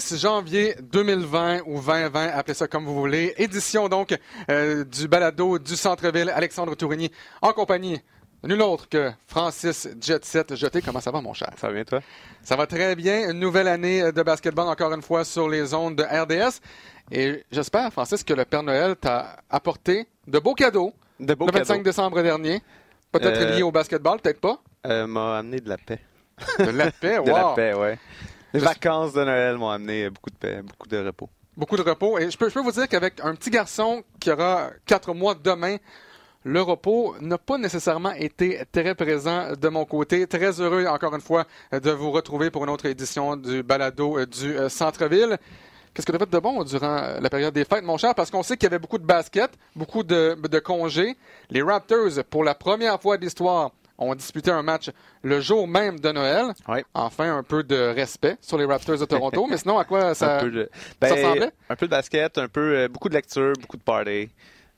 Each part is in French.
10 janvier 2020 ou 2020, appelez ça comme vous voulez. Édition donc euh, du balado du centre-ville. Alexandre Tourigny en compagnie nul autre que Francis Jetset Jeté. Comment ça va, mon cher? Ça va bien, toi? Ça va très bien. Une nouvelle année de basketball, encore une fois, sur les ondes de RDS. Et j'espère, Francis, que le Père Noël t'a apporté de beaux cadeaux De beaux le 25 cadeaux. décembre dernier. Peut-être Euh, lié au basketball, peut-être pas. Euh, m'a amené de la paix. De la paix, De la wow. paix, ouais. Les vacances de Noël m'ont amené beaucoup de paix, beaucoup de repos. Beaucoup de repos. Et je peux, je peux vous dire qu'avec un petit garçon qui aura quatre mois demain, le repos n'a pas nécessairement été très présent de mon côté. Très heureux, encore une fois, de vous retrouver pour une autre édition du balado du euh, Centre-Ville. Qu'est-ce que tu as fait de bon durant la période des fêtes, mon cher? Parce qu'on sait qu'il y avait beaucoup de basket, beaucoup de, de congés. Les Raptors, pour la première fois de l'histoire, ont disputé un match le jour même de Noël. Ouais. Enfin, un peu de respect sur les Raptors de Toronto. Mais sinon, à quoi ça... ça ressemblait? un peu de basket, un peu euh, beaucoup de lecture, beaucoup de party.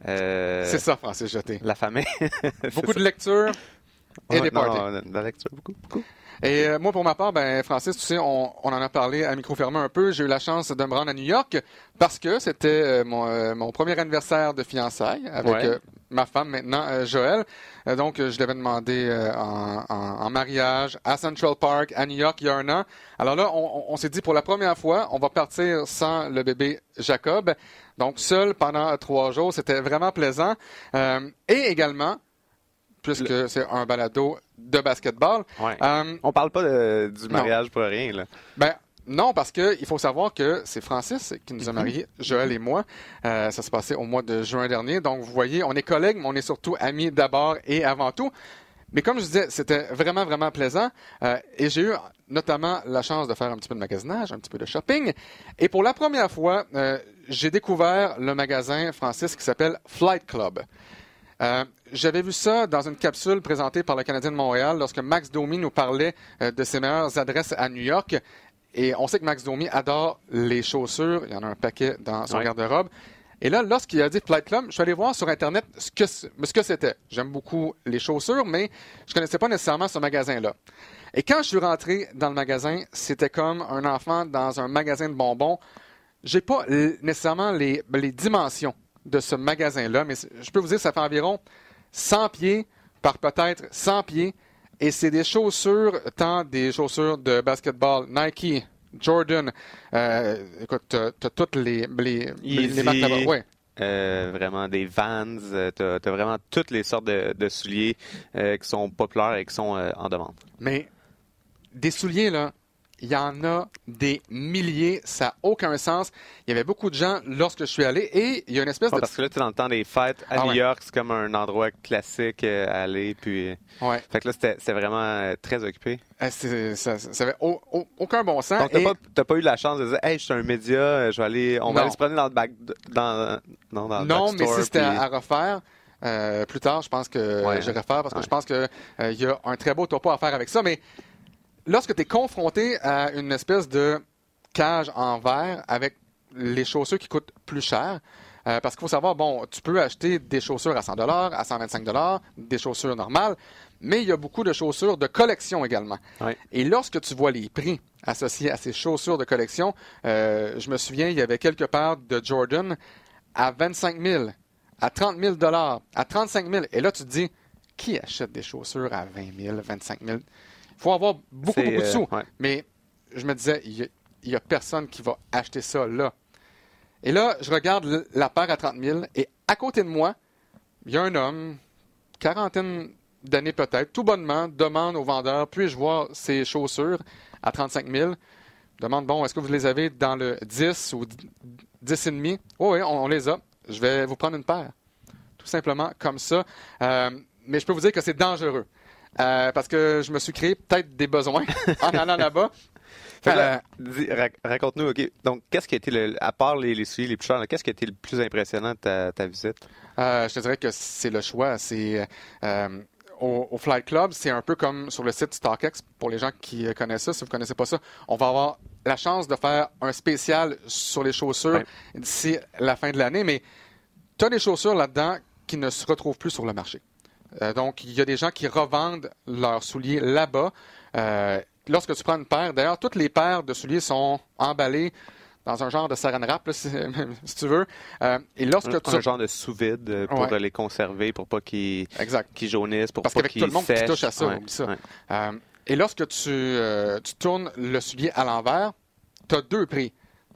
Euh, C'est ça, Francis Jeté. La famille. Beaucoup de lecture et des parties. de la lecture, beaucoup, beaucoup. Et euh, moi, pour ma part, ben, Francis, tu sais, on, on en a parlé à micro fermé un peu. J'ai eu la chance de me rendre à New York parce que c'était euh, mon, euh, mon premier anniversaire de fiançailles avec Ouais. euh, ma femme maintenant, euh, Joël. Euh, donc, je l'avais demandé euh, en, en- en mariage à Central Park, à New York, il y a un an. Alors là, on, on- s'est dit pour la première fois, on va partir sans le bébé Jacob. Donc, seul pendant trois jours, c'était vraiment plaisant. Euh, et également, puisque c'est un balado de basketball, Ouais. euh, On parle pas de- du mariage pour rien, là. ben non, parce que il faut savoir que c'est Francis qui nous a mariés, Joël et moi. Euh, ça s'est passé au mois de juin dernier. Donc vous voyez, on est collègues, mais on est surtout amis d'abord et avant tout. Mais comme je disais, c'était vraiment, vraiment plaisant. Euh, et j'ai eu notamment la chance de faire un petit peu de magasinage, un petit peu de shopping. Et pour la première fois, euh, j'ai découvert le magasin Francis qui s'appelle Flight Club. Euh, J'avais vu ça dans une capsule présentée par le Canadien de Montréal lorsque Max Domi nous parlait euh, de ses meilleures adresses à New York. Et on sait que Max Domi adore les chaussures. Il y en a un paquet dans son Ouais. garde-robe. Et là, lorsqu'il a dit Flight Club, je suis allé voir sur Internet ce que c- ce que c'était. J'aime beaucoup les chaussures, mais je connaissais pas nécessairement ce magasin-là. Et quand je suis rentré dans le magasin, c'était comme un enfant dans un magasin de bonbons. J'ai pas nécessairement les, les dimensions de ce magasin-là, mais je peux vous dire, ça fait environ 100 pieds par peut-être 100 pieds. Et c'est des chaussures, tant des chaussures de basketball, Nike, Jordan, euh, écoute, t'as t'as toutes les, les, les, Yeezy. marques là-bas. Ouais. Euh, vraiment des Vans, euh, t'as as vraiment toutes les sortes de, de souliers euh, qui sont populaires et qui sont en demande. Mais des souliers, là, il y en a des milliers, ça n'a aucun sens. Il y avait beaucoup de gens lorsque je suis allé et il y a une espèce Ouais, de... parce que là, tu es dans le temps des fêtes à Ah New ouais. York, c'est comme un endroit classique euh, à aller. Puis, Ouais, fait que là, c'était vraiment euh, très occupé. Euh, ça ça avait au- au- aucun bon sens. Donc, t'as Et- pas, eu la chance de dire, hey, je suis un média, euh, je vais aller, on Non. va aller se promener dans le back, dans, non, dans le Non, mais si c'était puis- à, refaire, euh, plus tard, je pense que Ouais. je refaire parce que Ouais. je pense qu'il y a un très beau topo à faire avec ça. Mais lorsque tu es confronté à une espèce de cage en verre avec les chaussures qui coûtent plus cher, euh, parce qu'il faut savoir, bon, tu peux acheter des chaussures à 100 à 125 des chaussures normales, mais il y a beaucoup de chaussures de collection également. Et lorsque tu vois les prix associés à ces chaussures de collection, euh, je me souviens, il y avait quelques paires de Jordan à 25 000, à 30 000 dollars, à 35 000. Et là, tu te dis, qui achète des chaussures à 20 000, 25 000? Il faut avoir beaucoup, beaucoup de euh, sous. ouais. Mais je me disais, il n'y a, personne qui va acheter ça là. Et là, je regarde la paire à 30 000 et à côté de moi, il y a un homme, quarantaine d'années peut-être, tout bonnement, demande au vendeur, puis-je voir ces chaussures à 35 000? Demande, bon, est-ce que vous les avez dans le 10 ou 10 et demi? Oh oui, on, on les a. Je vais vous prendre une paire. Tout simplement comme ça. Euh, mais je peux vous dire que c'est dangereux. Euh, parce que je me suis créé peut-être des besoins en allant là-bas. Là, rac- Raconte-nous, OK. Donc, qu'est-ce qui a été, le, à part les, les souliers les plus chers, qu'est-ce qui a été le plus impressionnant de ta, ta visite? Euh, je te dirais que c'est le choix. C'est euh, au, au Flight Club, c'est un peu comme sur le site StockX pour les gens qui connaissent ça. Si vous connaissez pas ça, on va avoir la chance de faire un spécial sur les chaussures Ouais. d'ici la fin de l'année. Mais tu as des chaussures là-dedans qui ne se retrouvent plus sur le marché. Euh, donc, il y a des gens qui revendent leurs souliers là-bas. Euh, lorsque tu prends une paire, d'ailleurs, toutes les paires de souliers sont emballées dans un genre de saran wrap, si, tu veux. Euh, et lorsque un, tu... un genre de sous-vide pour les conserver, pour pas qu'ils jaunissent, pour Parce pas qu'ils Parce qu'avec tout le monde qui touche à ça, ça. Euh, et lorsque tu, tu tournes le soulier à l'envers, tu as deux prix.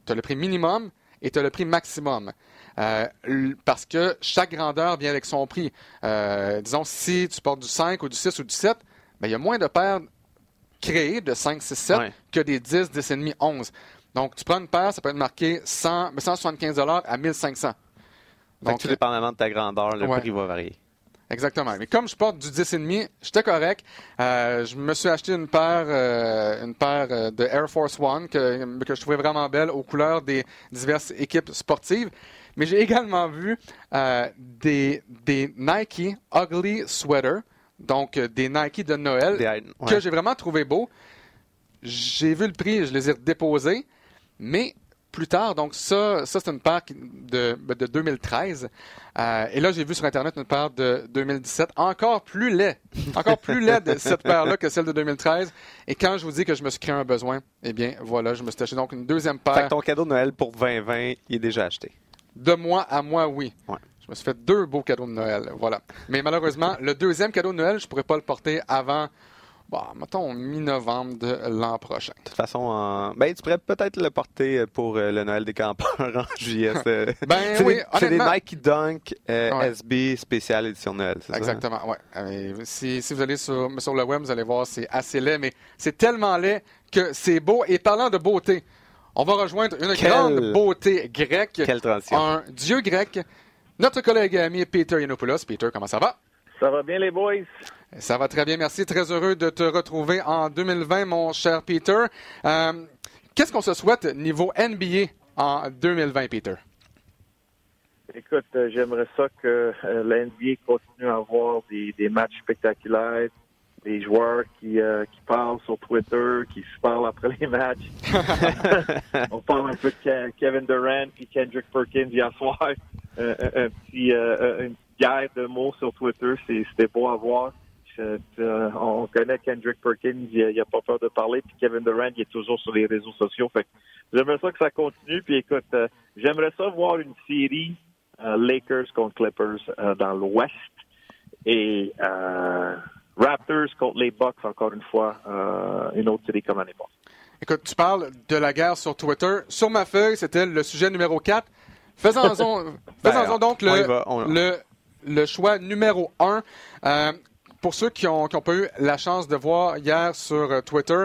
Tu as le prix minimum et tu as le prix maximum. Parce que chaque grandeur vient avec son prix. disons, si tu portes du 5 ou du 6 ou du 7, ben, il y a moins de paires créées de 5, 6, 7 que des 10, 10,5, 11. Donc, tu prends une paire, ça peut être marqué 100, 175 à 1500. Donc, tout dépendamment de ta grandeur, le prix va varier. Exactement. Mais comme je porte du 10,5, j'étais correct. Euh, je me suis acheté une paire, euh, une paire euh, de Air Force One que, que je trouvais vraiment belle aux couleurs des diverses équipes sportives. Mais j'ai également vu des, des Nike Ugly Sweater, donc des Nike de Noël, que j'ai vraiment trouvé beau. J'ai vu le prix, je les ai déposés. Mais plus tard, donc ça, ça c'est une paire de, de 2013. Euh, et là, j'ai vu sur Internet une paire de 2017, encore plus laid, encore plus laid de cette paire-là que celle de 2013. Et quand je vous dis que je me suis créé un besoin, eh bien, voilà, je me suis acheté donc une deuxième paire. Fait que ton cadeau de Noël pour 2020, il est déjà acheté. De moi à moi, oui. Je me suis fait deux beaux cadeaux de Noël, voilà. Mais malheureusement, le deuxième cadeau de Noël, je pourrais pas le porter avant Bon, mettons mi-novembre de l'an prochain. De toute façon, ben, tu pourrais peut-être le porter pour euh, le Noël des campeurs en juillet. ben oui, C'est des Nike Dunk euh, SB spécial édition Noël, c'est ça? Exactement, oui. Euh, si, si, vous allez sur, sur le web, vous allez voir, c'est assez laid, mais c'est tellement laid que c'est beau. Et parlant de beauté, on va rejoindre une grande beauté grecque. Quelle transition. Un dieu grec. Notre collègue et ami Peter Yanopoulos. Peter, comment ça va? Ça va bien, les boys? Ça va très bien, merci. Très heureux de te retrouver en 2020, mon cher Peter. Euh, qu'est-ce qu'on se souhaite niveau NBA en 2020, Peter? Écoute, euh, j'aimerais ça que euh, la NBA continue à avoir des, matchs spectaculaires, des joueurs qui, qui parlent sur Twitter, qui se parlent après les matchs. On parle un peu de Kevin Durant et Kendrick Perkins hier soir. un petit, une guerre de mots sur Twitter, c'était beau à voir. Euh, on connaît Kendrick Perkins, il n'a pas peur de parler, puis Kevin Durant, il est toujours sur les réseaux sociaux. Fait j'aimerais ça que ça continue. Puis écoute, euh, j'aimerais ça voir une série euh, Lakers contre Clippers dans l'Ouest et Raptors contre les Bucks encore une fois, une autre série comme l'année passée. Écoute, tu parles de la guerre sur Twitter. Sur ma feuille, c'était le sujet numéro 4. Faisons-en ben, donc le, le, choix numéro 1 pour ceux qui n'ont pas eu la chance de voir hier sur euh, Twitter,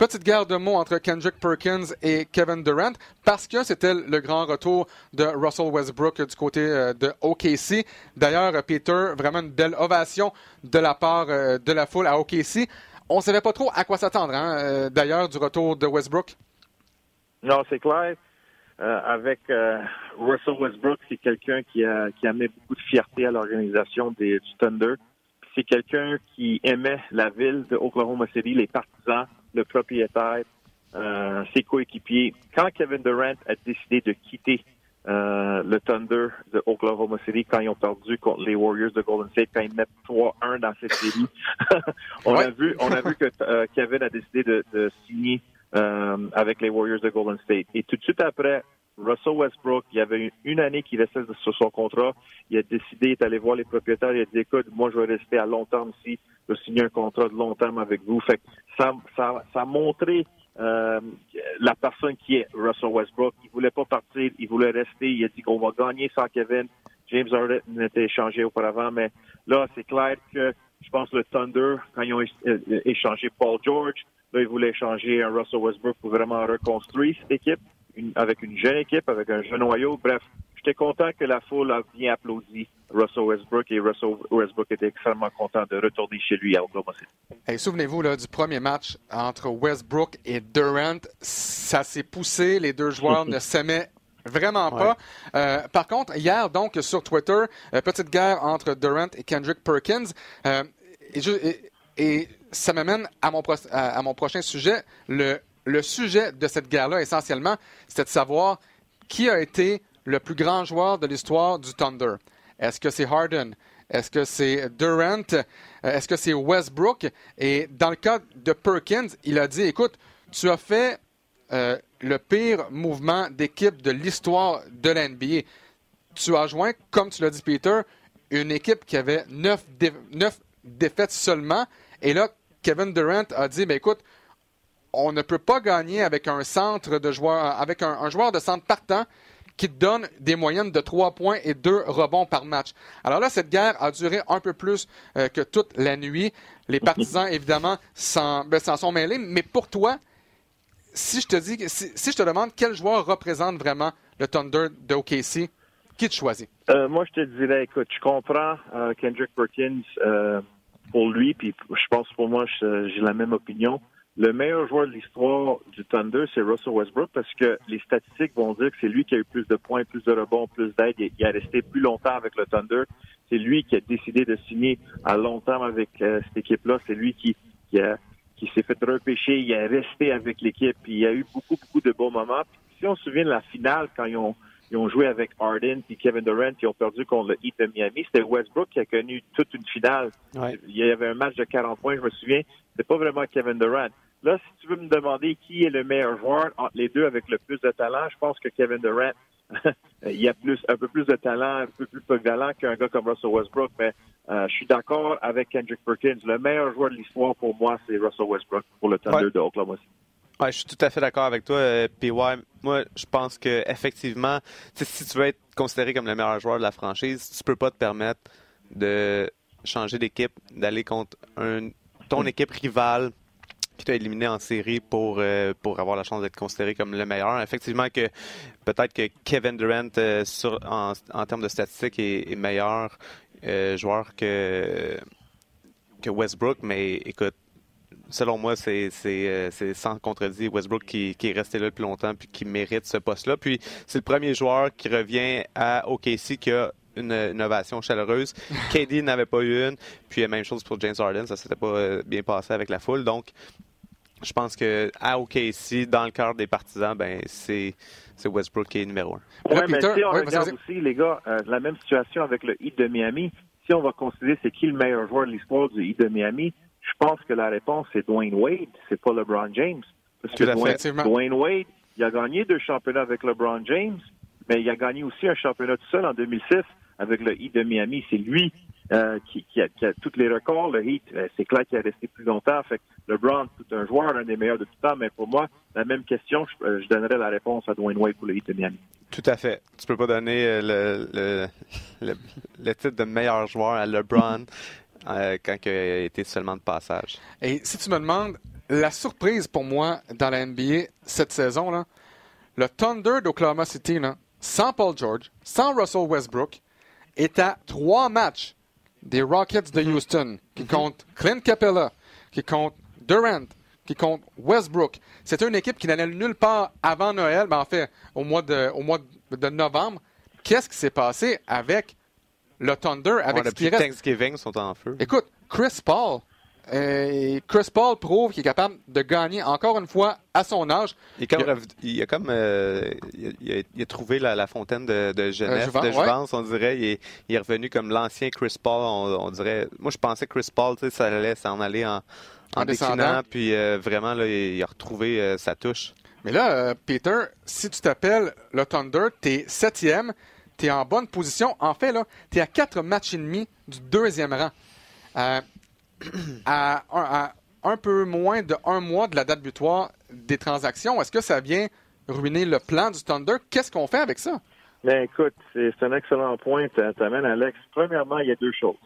petite guerre de mots entre Kendrick Perkins et Kevin Durant parce que c'était le grand retour de Russell Westbrook du côté euh, de OKC. D'ailleurs, Peter, vraiment une belle ovation de la part euh, de la foule à OKC. On ne savait pas trop à quoi s'attendre, hein, d'ailleurs, du retour de Westbrook. Non, c'est clair. avec Russell Westbrook, c'est quelqu'un qui a, qui a mis beaucoup de fierté à l'organisation du Thunder c'est quelqu'un qui aimait la ville de Oklahoma City, les partisans, le propriétaire, euh, ses coéquipiers. Quand Kevin Durant a décidé de quitter euh, le Thunder de Oklahoma City quand ils ont perdu contre les Warriors de Golden State, quand ils mettent 3-1 dans cette série. on a vu, on a vu que euh, Kevin a décidé de, de signer euh, avec les Warriors de Golden State. Et tout de suite après, Russell Westbrook, il y avait une, année qu'il restait sur son contrat. Il a décidé d'aller voir les propriétaires. Il a dit, écoute, moi, je vais rester à long terme ici. Je vais signer un contrat de long terme avec vous. Fait ça, ça, ça a montré euh, la personne qui est Russell Westbrook. Il voulait pas partir. Il voulait rester. Il a dit qu'on va gagner sans Kevin. James Harden n'était échangé auparavant, mais là, c'est clair que je pense le Thunder, quand ils ont échangé Paul George, là, ils voulaient échanger un Russell Westbrook pour vraiment reconstruire cette équipe avec une jeune équipe, avec un jeune noyau. Bref, j'étais content que la foule a bien applaudi Russell Westbrook et Russell Westbrook était extrêmement content de retourner chez lui à Oklahoma City. Souvenez-vous du premier match entre Westbrook et Durant. Ça s'est poussé, les deux joueurs ne s'aimaient Vraiment pas. Euh, par contre, hier, donc, sur Twitter, euh, petite guerre entre Durant et Kendrick Perkins. Euh, et, ça m'amène à mon, à mon prochain sujet, le le sujet de cette guerre-là, essentiellement, c'était de savoir qui a été le plus grand joueur de l'histoire du Thunder. Est-ce que c'est Harden? Est-ce que c'est Durant? Est-ce que c'est Westbrook? Et dans le cas de Perkins, il a dit, écoute, tu as fait le pire mouvement d'équipe de l'histoire de l'NBA. Tu as joint, comme tu l'as dit, Peter, une équipe qui avait neuf, défaites seulement. Et là, Kevin Durant a dit, ben écoute, on ne peut pas gagner avec un centre de joueurs, avec un, joueur de centre partant qui te donne des moyennes de 3 points et 2 rebonds par match. Alors là, cette guerre a duré un peu plus euh, que toute la nuit. Les partisans, évidemment, ben, s'en sont mêlés. Mais pour toi, si je te dis, si, je te demande quel joueur représente vraiment le Thunder de OKC, qui tu choisis? Euh, moi, je te dirais, écoute, je comprends euh, Kendrick Perkins pour lui, puis je pense pour moi, j'ai la même opinion le meilleur joueur de l'histoire du Thunder, c'est Russell Westbrook parce que les statistiques vont dire que c'est lui qui a eu plus de points, plus de rebonds, plus d'aide. Il, a resté plus longtemps avec le Thunder. C'est lui qui a décidé de signer à long terme avec euh, cette équipe-là. C'est lui qui, qui, qui s'est fait repêcher. Il a resté avec l'équipe. Il y a eu beaucoup, beaucoup de bons moments. si on se souvient de la finale, quand ils ont, ils ont joué avec Harden et Kevin Durant, ils ont perdu contre le Heat de Miami. C'était Westbrook qui a connu toute une finale. Il y avait un match de 40 points, je me souviens. C'était pas vraiment Kevin Durant. Là, si tu veux me demander qui est le meilleur joueur entre les deux avec le plus de talent, je pense que Kevin Durant, il a plus, un peu plus de talent, un peu plus polyvalent qu'un gars comme Russell Westbrook. Mais euh, je suis d'accord avec Kendrick Perkins. Le meilleur joueur de l'histoire pour moi, c'est Russell Westbrook pour le Thunder de Oklahoma City. Ouais, je suis tout à fait d'accord avec toi, euh, PY. Moi, je pense que effectivement, si tu veux être considéré comme le meilleur joueur de la franchise, tu peux pas te permettre de changer d'équipe, d'aller contre un, ton équipe rivale qui t'a éliminé en série pour, euh, pour avoir la chance d'être considéré comme le meilleur. Effectivement que peut-être que Kevin Durant euh, sur, en, en, termes de statistiques est, meilleur euh, joueur que, que Westbrook, mais écoute, selon moi, c'est sans contredit Westbrook qui, qui, est resté là depuis longtemps puis qui mérite ce poste-là. Puis c'est le premier joueur qui revient à OKC qui a une innovation chaleureuse. KD n'avait pas eu une. Puis même chose pour James Harden, ça s'était pas bien passé avec la foule. Donc je pense que à OKC, dans le cœur des partisans, ben c'est Westbrook qui est numéro un. Oui, mais si on regarde aussi, les gars, euh, la même situation avec le Heat de Miami, si on va considérer c'est qui le meilleur joueur de l'histoire du Heat de Miami, je pense que la réponse c'est Dwayne Wade, c'est pas LeBron James. Parce que Dwayne, Dwayne, Wade, il a gagné deux championnats avec LeBron James, mais il a gagné aussi un championnat tout seul en 2006 avec le Heat de Miami. C'est lui euh, qui, a, qui, a, tous les records. Le Heat, euh, c'est clair qu'il a resté plus longtemps. Fait que LeBron, c'est un joueur, un des meilleurs de tout temps, mais pour moi, la même question, je, euh, donnerais la réponse à Dwayne Wade pour le Heat de Miami. Tout à fait. Tu peux pas donner le, le, titre de meilleur joueur à LeBron quand il a été seulement de passage. Et si tu me demandes, la surprise pour moi dans la NBA cette saison, là, le Thunder d'Oklahoma City, là, sans Paul George, sans Russell Westbrook, est à trois matchs des Rockets de Houston, qui comptent Clint Capella, qui compte Durant, qui compte Westbrook. C'était une équipe qui n'allait nulle part avant Noël, mais en fait, au mois de, au mois de novembre. Qu'est-ce qui s'est passé avec le Thunder, avec ouais, ce Thanksgiving sont en feu. Écoute, Chris Paul, euh, Chris Paul prouve qu'il est capable de gagner encore une fois à son âge. Il, a comme euh, il, a, trouvé la, fontaine de, de Genève, de Juvence, on dirait. Il est, revenu comme l'ancien Chris Paul, on, dirait. Moi, je pensais que Chris Paul, ça allait s'en aller en, en, déclinant, puis euh, vraiment, là, il a retrouvé sa touche. Mais là, Peter, si tu t'appelles le Thunder, t'es septième, t'es en bonne position. En fait, là, t'es à quatre matchs et demi du deuxième rang à, un peu moins de un mois de la date butoir des transactions, est-ce que ça vient ruiner le plan du Thunder? Qu'est-ce qu'on fait avec ça? Ben écoute, c'est un excellent point. T'amènes, Alex. Premièrement, il y a deux choses.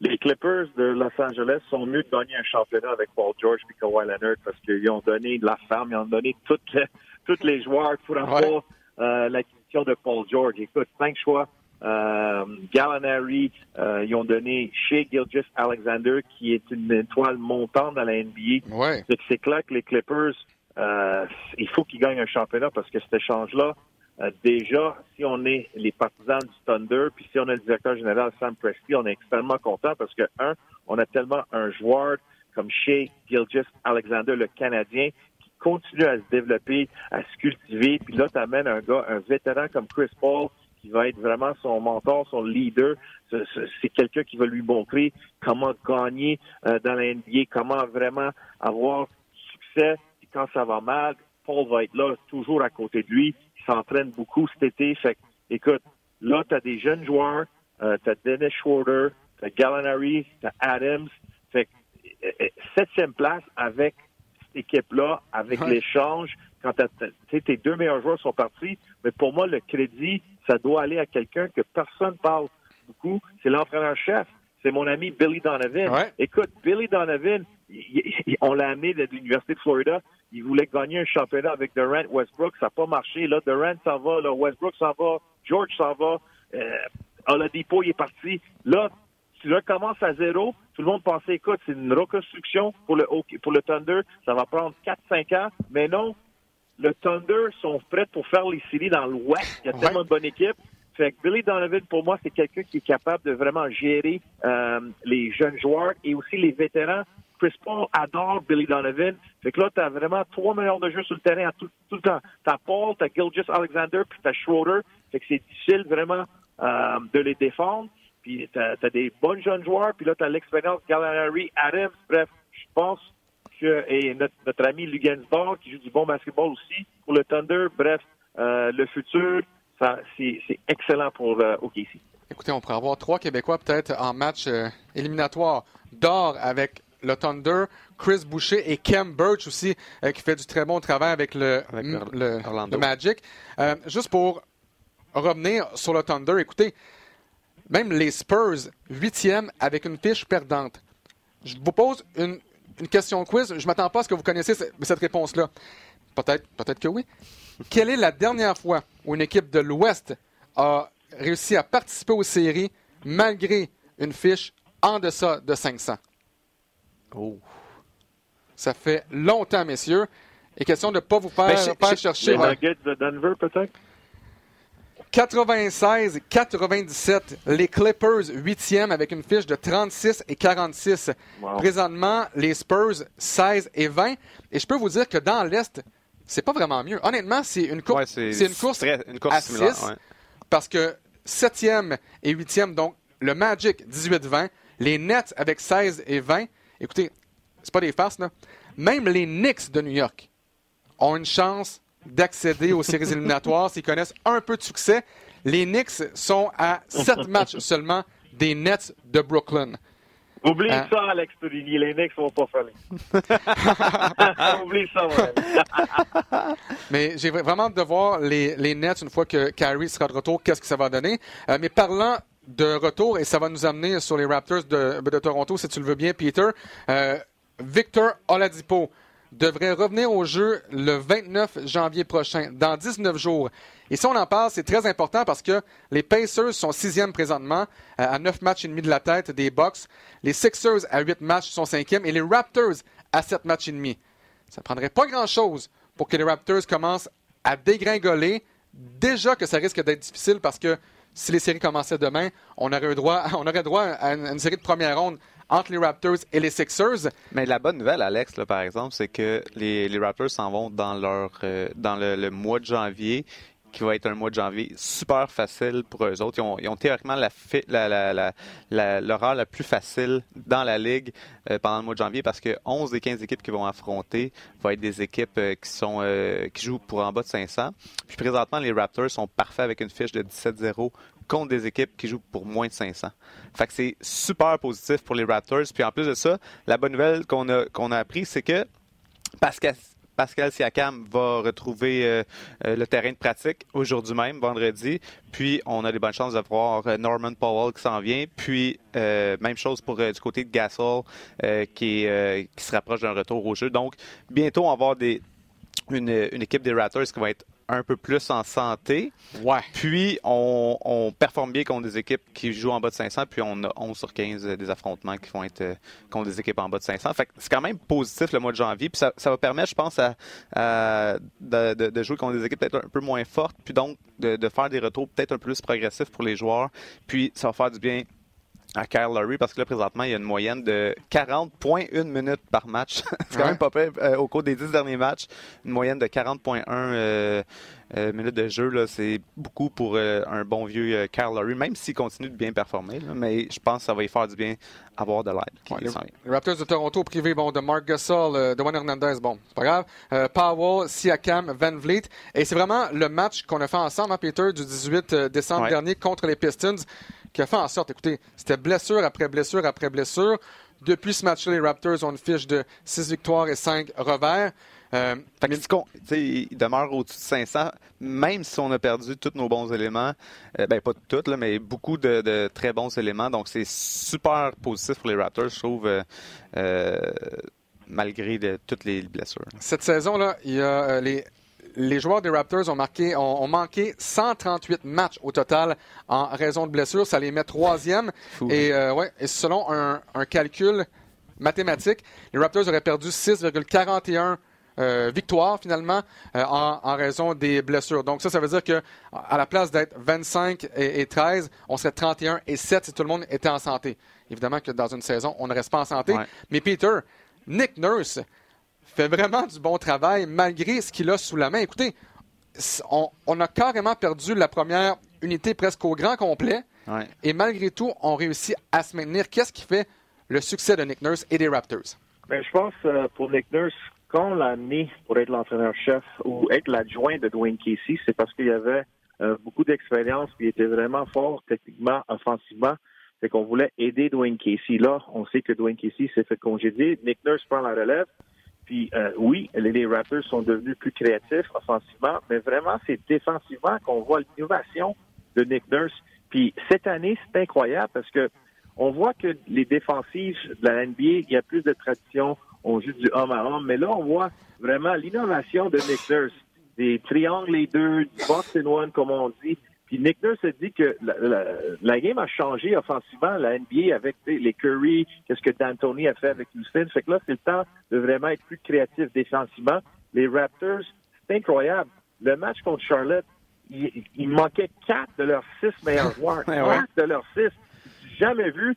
Les Clippers de Los Angeles sont mieux de gagner un championnat avec Paul George et Kawhi Leonard parce qu'ils ont donné de la femme, ils ont donné toutes les, tous les joueurs pour avoir euh, l'acquisition de Paul George. Écoute, cinq choix euh, Gallinari, euh, ils ont donné chez Gilgis Alexander, qui est une étoile montante dans la NBA. Ouais. C'est clair que les Clippers, euh, il faut qu'ils gagnent un championnat parce que cet échange-là, euh, déjà, si on est les partisans du Thunder, puis si on est le directeur général Sam Presti, on est extrêmement content parce que, un, on a tellement un joueur comme chez Gilgis Alexander, le Canadien, qui continue à se développer, à se cultiver. Puis là, tu amènes un gars, un vétéran comme Chris Paul, qui va être vraiment son mentor, son leader. C'est quelqu'un qui va lui montrer comment gagner euh, dans la NBA, comment vraiment avoir succès quand ça va mal. Paul va être là, toujours à côté de lui. Il s'entraîne beaucoup cet été. Fait écoute, là, tu as des jeunes joueurs, euh, tu as Dennis Schroeder, tu as Gallinari, tu as Adams. Fait euh, euh, septième place avec cette équipe-là, avec l'échange, quand tes deux meilleurs joueurs sont partis, mais pour moi, le crédit, ça doit aller à quelqu'un que personne parle beaucoup, c'est l'entraîneur-chef. C'est mon ami Billy Donovan. Écoute, Billy Donovan, on l'a amené de l'Université de Florida. Il voulait gagner un championnat avec Durant Westbrook. Ça n'a pas marché. Là, Durant s'en va, là, Westbrook s'en va, George s'en va, euh, Oladipo, il est parti. Là, tu recommences à zéro. Tout le monde pensait, écoute, c'est une reconstruction pour le, pour le Thunder. Ça va prendre 4-5 ans. Mais non, le Thunder sont prêts pour faire les séries dans l'Ouest. Il y a tellement de bonnes équipes. Fait que Billy Donovan, pour moi, c'est quelqu'un qui est capable de vraiment gérer euh, les jeunes joueurs et aussi les vétérans. Chris Paul adore Billy Donovan. Fait que là, tu as vraiment trois meilleurs de jeu sur le terrain à tout, le temps. Tu as Paul, tu as Gilgis Alexander, puis tu as Schroeder. Fait que c'est difficile vraiment euh, de les défendre. Puis tu as, des bons jeunes joueurs. Puis là, tu as l'expérience Gallinari, Adams. Bref, je pense et notre, ami Lugansborg qui joue du bon basketball aussi pour le Thunder. Bref, euh, le futur, c'est excellent pour euh, OKC. Écoutez, on pourrait avoir trois Québécois peut-être en match euh, éliminatoire d'or avec le Thunder, Chris Boucher et Kem Birch aussi, qui fait du très bon travail avec le, le, Magic. juste pour revenir sur le Thunder, écoutez, même les Spurs, huitième avec une fiche perdante. Je vous pose une, une question quiz. Je ne m'attends pas à ce que vous connaissiez cette réponse-là. Peut-être, peut-être que oui. Quelle est la dernière fois où une équipe de l'Ouest a réussi à participer aux séries malgré une fiche en deçà de 500? Oh. Ça fait longtemps, messieurs. Et question de ne pas vous faire, ben, chercher. Les Nuggets de Denver, peut-être? 96-97, les Clippers 8e avec une fiche de 36 et 46. Présentement, les Spurs 16 et 20. Et je peux vous dire que dans l'Est, c'est pas vraiment mieux. Honnêtement, c'est une, course, c'est une course, une course à 6 parce que 7e et 8e, donc le Magic 18-20, les Nets avec 16 et 20. Écoutez, c'est pas des farces, là. Même les Knicks de New York ont une chance d'accéder aux séries éliminatoires s'ils connaissent un peu de succès. Les Knicks sont à sept matchs seulement des Nets de Brooklyn. Oublie hein? ça, Alex Turini. Les Knicks vont pas falloir. Oublie ça, mon Mais j'ai vraiment hâte de voir les, les, Nets une fois que Kyrie sera de retour. Qu'est-ce que ça va donner? Euh, mais parlant de retour, et ça va nous amener sur les Raptors de, de Toronto, si tu le veux bien, Peter. Euh, Victor Oladipo devrait revenir au jeu le 29 janvier prochain, dans 19 jours. Et si on en parle, c'est très important parce que les Pacers sont sixième présentement, euh, à 9 matchs et demi de la tête des Bucks. Les Sixers à 8 matchs sont cinquièmes et les Raptors à 7 matchs et demi. Ça prendrait pas grand-chose pour que les Raptors commencent à dégringoler. Déjà que ça risque d'être difficile parce que si les séries commençaient demain, on aurait droit, on aurait droit à une série de première ronde entre les Raptors et les Sixers. Mais la bonne nouvelle, Alex, par exemple, c'est que les, Raptors s'en vont dans, leur, euh, dans le, mois de janvier qui va être un mois de janvier super facile pour eux autres. Ils ont, théoriquement l'horaire la, la, la, plus facile dans la ligue euh, pendant le mois de janvier parce que 11 des 15 équipes qui vont affronter vont être des équipes euh, qui sont qui jouent pour en bas de 500. Puis présentement, les Raptors sont parfaits avec une fiche de 17-0 contre des équipes qui jouent pour moins de 500. Fait c'est super positif pour les Raptors. Puis en plus de ça, la bonne nouvelle qu'on a, qu'on a appris, c'est que Pascal, Pascal Siakam va retrouver euh, euh, le terrain de pratique aujourd'hui même, vendredi. Puis on a des bonnes chances de voir euh, Norman Powell qui s'en vient. Puis même chose pour du côté de Gasol qui, se rapproche d'un retour au jeu. Donc bientôt on va avoir une, une équipe des Raptors qui va être un peu plus en santé. Ouais. Puis, on, performe bien contre des équipes qui jouent en bas de 500, puis on a 11 sur 15 des affrontements qui vont être euh, contre des équipes en bas de 500. Fait c'est quand même positif le mois de janvier, puis ça, va permettre, je pense, à, de, jouer contre des équipes peut-être un peu moins fortes, puis donc de, faire des retours peut-être un peu plus progressifs pour les joueurs. Puis, ça va faire du bien à Kyle Lowry parce que là, présentement, il y a une moyenne de 40,1 minutes par match. c'est quand même pas peu euh, au cours des 10 derniers matchs. Une moyenne de 40,1 euh, euh, minutes de jeu, c'est beaucoup pour un bon vieux Kyle Lowry, même s'il continue de bien performer. mais je pense que ça va y faire du bien avoir de l'aide. les, Raptors de Toronto privé bon, de Mark Gasol, de Juan Hernandez, bon, c'est pas grave. Powell, Siakam, Van Vliet. Et c'est vraiment le match qu'on a fait ensemble, hein, Peter, du 18 décembre dernier contre les Pistons qui a fait en sorte, écoutez, c'était blessure après blessure après blessure. Depuis ce match-là, les Raptors ont une fiche de 6 victoires et 5 revers. Euh, il demeure au-dessus de 500, même si on a perdu tous nos bons éléments. Euh, ben, pas tous, mais beaucoup de, très bons éléments. Donc, c'est super positif pour les Raptors, je trouve, euh, euh, malgré toutes les blessures. Cette saison-là, il y a les les joueurs des Raptors ont, marqué, ont, manqué 138 matchs au total en raison de blessures. Ça les met troisième. Et, euh, ouais, et selon un, calcul mathématique, les Raptors auraient perdu 6,41 euh, victoires finalement euh, en, raison des blessures. Donc ça, ça veut dire que à la place d'être 25 et, 13, on serait 31 et 7 si tout le monde était en santé. Évidemment que dans une saison, on ne reste pas en santé. Mais Peter, Nick Nurse, fait vraiment du bon travail malgré ce qu'il a sous la main. Écoutez, on, a carrément perdu la première unité presque au grand complet. Et malgré tout, on réussit à se maintenir. Qu'est-ce qui fait le succès de Nick Nurse et des Raptors? Bien, je pense euh, pour Nick Nurse, quand on l'a amené pour être l'entraîneur-chef ou être l'adjoint de Dwayne Casey, c'est parce qu'il y avait euh, beaucoup d'expérience et il était vraiment fort techniquement, offensivement. C'est qu'on voulait aider Dwayne Casey. Là, on sait que Dwayne Casey s'est fait congédier. Nick Nurse prend la relève. Puis euh, oui, les, Raptors sont devenus plus créatifs offensivement, mais vraiment, c'est défensivement qu'on voit l'innovation de Nick Nurse. Puis cette année, c'est incroyable parce que on voit que les défensives de la NBA, il y a plus de tradition, on joue du homme à homme, mais là, on voit vraiment l'innovation de Nick Nurse. Des triangles les deux, du box and one, comme on dit. Puis Nick Nurse a dit que la, game a changé offensivement, la NBA, avec les Curry, qu'est-ce que D'Antoni a fait avec Houston. Fait que là, c'est le temps de vraiment être plus créatif défensivement. Les Raptors, c'est incroyable. Le match contre Charlotte, il, manquait quatre de leurs six meilleurs joueurs. Quatre de leurs six. Jamais vu.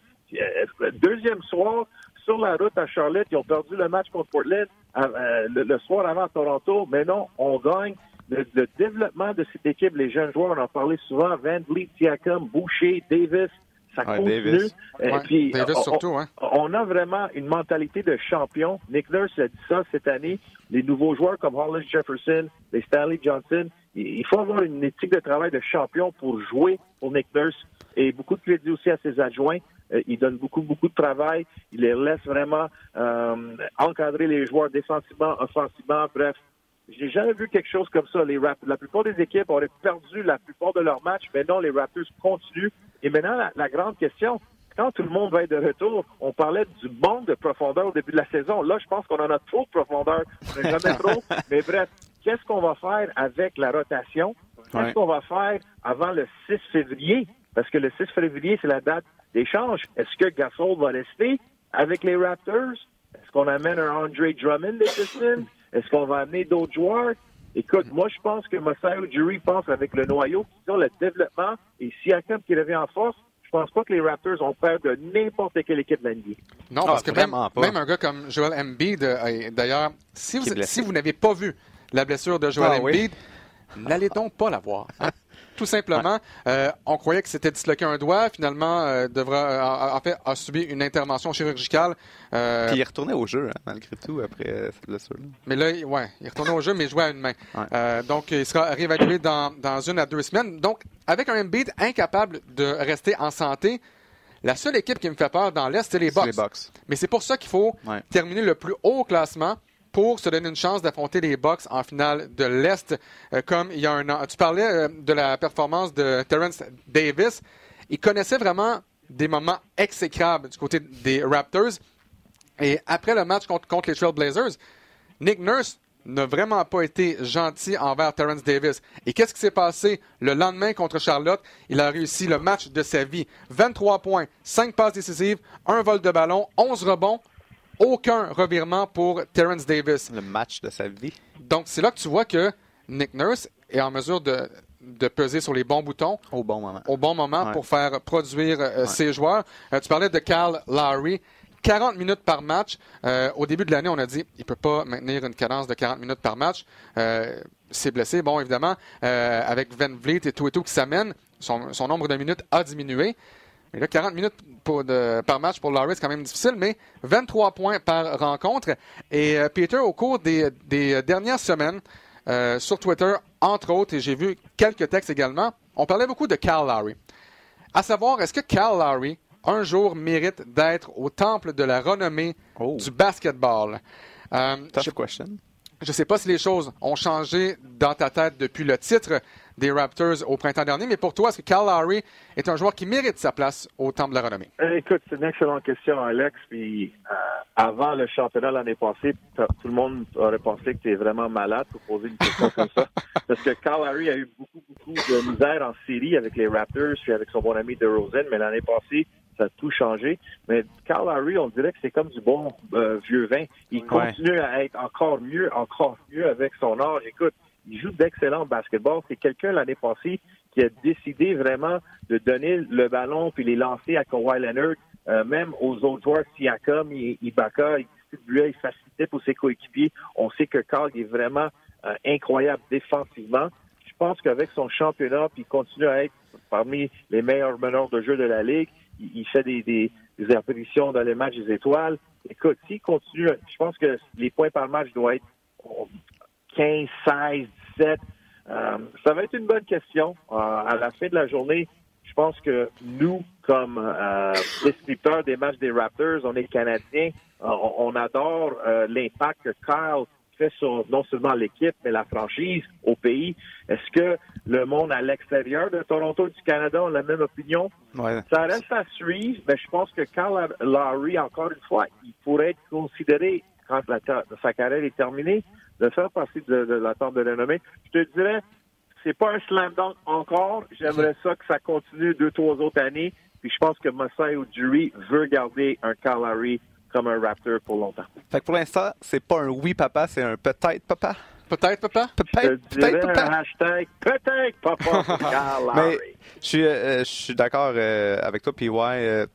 Deuxième soir, sur la route à Charlotte, ils ont perdu le match contre Portland euh, le, soir avant Toronto. Mais non, on gagne le, développement de cette équipe, les jeunes joueurs, on en parlait souvent, Van Vliet, Siakam, Boucher, Davis, ça continue. Davis. Et puis, Davis on, surtout, hein. on, a vraiment une mentalité de champion. Nick Nurse a dit ça cette année. Les nouveaux joueurs comme Hollis Jefferson, les Stanley Johnson, il faut avoir une éthique de travail de champion pour jouer pour Nick Nurse. Et beaucoup de crédit aussi à ses adjoints. Euh, il donne beaucoup, beaucoup de travail. Il les laisse vraiment euh, encadrer les joueurs défensivement, offensivement. Bref, j'ai jamais vu quelque chose comme ça. Les Raptors, la plupart des équipes auraient perdu la plupart de leurs matchs, mais non, les Raptors continuent. Et maintenant, la, grande question, quand tout le monde va être de retour, on parlait du manque de profondeur au début de la saison. Là, je pense qu'on en a trop de profondeur. On jamais trop. Mais bref, qu'est-ce qu'on va faire avec la rotation? Qu'est-ce qu'on va faire avant le 6 février? Parce que le 6 février, c'est la date d'échange. Est-ce que Gasol va rester avec les Raptors? Est-ce qu'on amène un Andre Drummond des Pistons? Est-ce qu'on va amener d'autres joueurs? Écoute, moi, je pense que Masai Ujiri pense avec le noyau qui ont le développement et si Siakam qui revient en force, je pense pas que les Raptors ont peur de n'importe quelle équipe de la Non, parce ah, que même, même, un gars comme Joel Embiid, euh, d'ailleurs, si vous, si vous n'avez pas vu la blessure de Joel ah Embiid, n'allez donc pas la voir. Hein? tout simplement. Euh, on croyait que c'était disloqué un doigt. Finalement, euh, devra, en fait, a subi une intervention chirurgicale. Euh, Puis il est retourné au jeu, hein, malgré tout, après cette blessure. Mais là, ouais, il est retourné au jeu, mais il jouait à une main. donc, il sera réévalué dans, une à deux semaines. Donc, avec un Embiid incapable de rester en santé, la seule équipe qui me fait peur dans l'Est, c'est les Bucks. Mais c'est pour ça qu'il faut terminer le plus haut classement pour se donner une chance d'affronter les Bucks en finale de l'Est, euh, comme il y a un an. Tu parlais euh, de la performance de Terrence Davis. Il connaissait vraiment des moments exécrables du côté des Raptors. Et après le match contre, contre les Trailblazers, Nick Nurse n'a vraiment pas été gentil envers Terrence Davis. Et qu'est-ce qui s'est passé le lendemain contre Charlotte? Il a réussi le match de sa vie. 23 points, 5 passes décisives, un vol de ballon, 11 rebonds, aucun revirement pour Terrence Davis. Le match de sa vie. Donc, c'est là que tu vois que Nick Nurse est en mesure de, de peser sur les bons boutons Au bon moment. au bon moment Ouais. pour faire produire euh, ses joueurs. Euh, tu parlais de Cal Lowry. 40 minutes par match. Euh, au début de l'année, on a dit il peut pas maintenir une cadence de 40 minutes par match. C'est blessé. Bon, évidemment, avec Van Vliet et tout et tout qui s'amènent, son, son nombre de minutes a diminué. Mais là, 40 minutes pour de- par match pour Lowry, c'est quand même difficile, mais 23 points par rencontre. Et euh, Peter, au cours des, des dernières semaines, euh, sur Twitter, entre autres, et j'ai vu quelques textes également, on parlait beaucoup de Cal Lowry. À savoir, est-ce que Cal Lowry, un jour, mérite d'être au temple de la renommée Oh. du basketball? Euh, Tough je question. je ne sais pas si les choses ont changé dans ta tête depuis le titre des Raptors au printemps dernier, mais pour toi, est-ce que Cal Lowry est un joueur qui mérite sa place au temple de la renommée? Euh, Écoute, c'est une excellente question, Alex. Puis euh, avant le championnat l'année passée, tout le monde aurait pensé que tu es vraiment malade pour poser une question comme ça. Parce que Kyle Harry a eu beaucoup, beaucoup de misère en série avec les Raptors puis avec son bon ami DeRozan, mais l'année passée, ça a tout changé. Mais Kyle Harry, on dirait que c'est comme du bon euh, vieux vin. Il Ouais. continue à être encore mieux, encore mieux avec son âge. Écoute, il joue d'excellent basketball. C'est quelqu'un l'année passée qui a décidé vraiment de donner le ballon puis les lancer à Kawhi Leonard, euh, même aux autres joueurs, Siakam, Ibaka, il distribuait, il facilitait pour ses coéquipiers. On sait que Carl est vraiment euh, incroyable défensivement. Je pense qu'avec son championnat, puis il continue à être parmi les meilleurs meneurs de jeu de la Ligue, il, il fait des, des, des apparitions dans les matchs des étoiles. Écoute, s'il continue, je pense que les points par match doivent être 15, 16, 17. Euh, ça va être une bonne question. Euh, à la fin de la journée, je pense que nous, comme euh, descripteurs des matchs des Raptors, on est Canadiens, euh, on, on adore euh, l'impact que Kyle fait sur non seulement l'équipe, mais la franchise au pays. Est-ce que le monde à l'extérieur de Toronto et du Canada ont la même opinion? Ouais. Ça reste à suivre, mais je pense que Kyle Lowry, encore une fois, il pourrait être considéré, quand la ta- sa carrière est terminée, de faire partie de, de la table de renommée. Je te dirais, c'est pas un slam dunk encore. J'aimerais ça que ça continue deux, trois autres années. Puis je pense que Masai Ujiri veut garder un Kyle Lowry comme un Raptor pour longtemps. Fait que pour l'instant, c'est pas un oui papa, c'est un peut-être papa. Peut-être, papa? Je Peut-être, te dirais peut-être un papa. hashtag peut-être papa Mais je suis, euh, je suis d'accord euh, avec toi, PY. euh,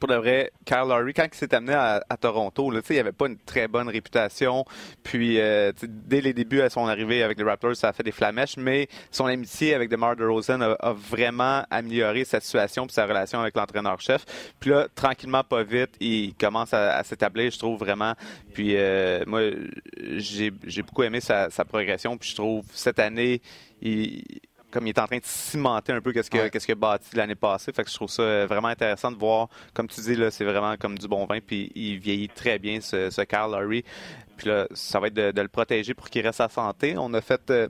pour de vrai, Kyle Lowry, quand il s'est amené à, Toronto, là, il avait pas une très bonne réputation. Puis, euh, dès les débuts à son arrivée avec les Raptors, ça a fait des flamèches. Mais son amitié avec DeMar DeRozan a, a vraiment amélioré sa situation puis sa relation avec l'entraîneur-chef. Puis là, tranquillement, pas vite, il commence à, s'établir, je trouve vraiment. Puis, euh, moi, j'ai beaucoup aimé sa progression. Puis, je trouve cette année, il comme il est en train de cimenter un peu qu'est-ce que Ouais. qu'est-ce qu'il a bâti l'année passée. Fait que je trouve ça euh, vraiment intéressant de voir, comme tu dis là, c'est vraiment comme du bon vin, puis il vieillit très bien ce, ce Kyle Lowry. Puis là, ça va être de, de le protéger pour qu'il reste à santé. On a fait euh,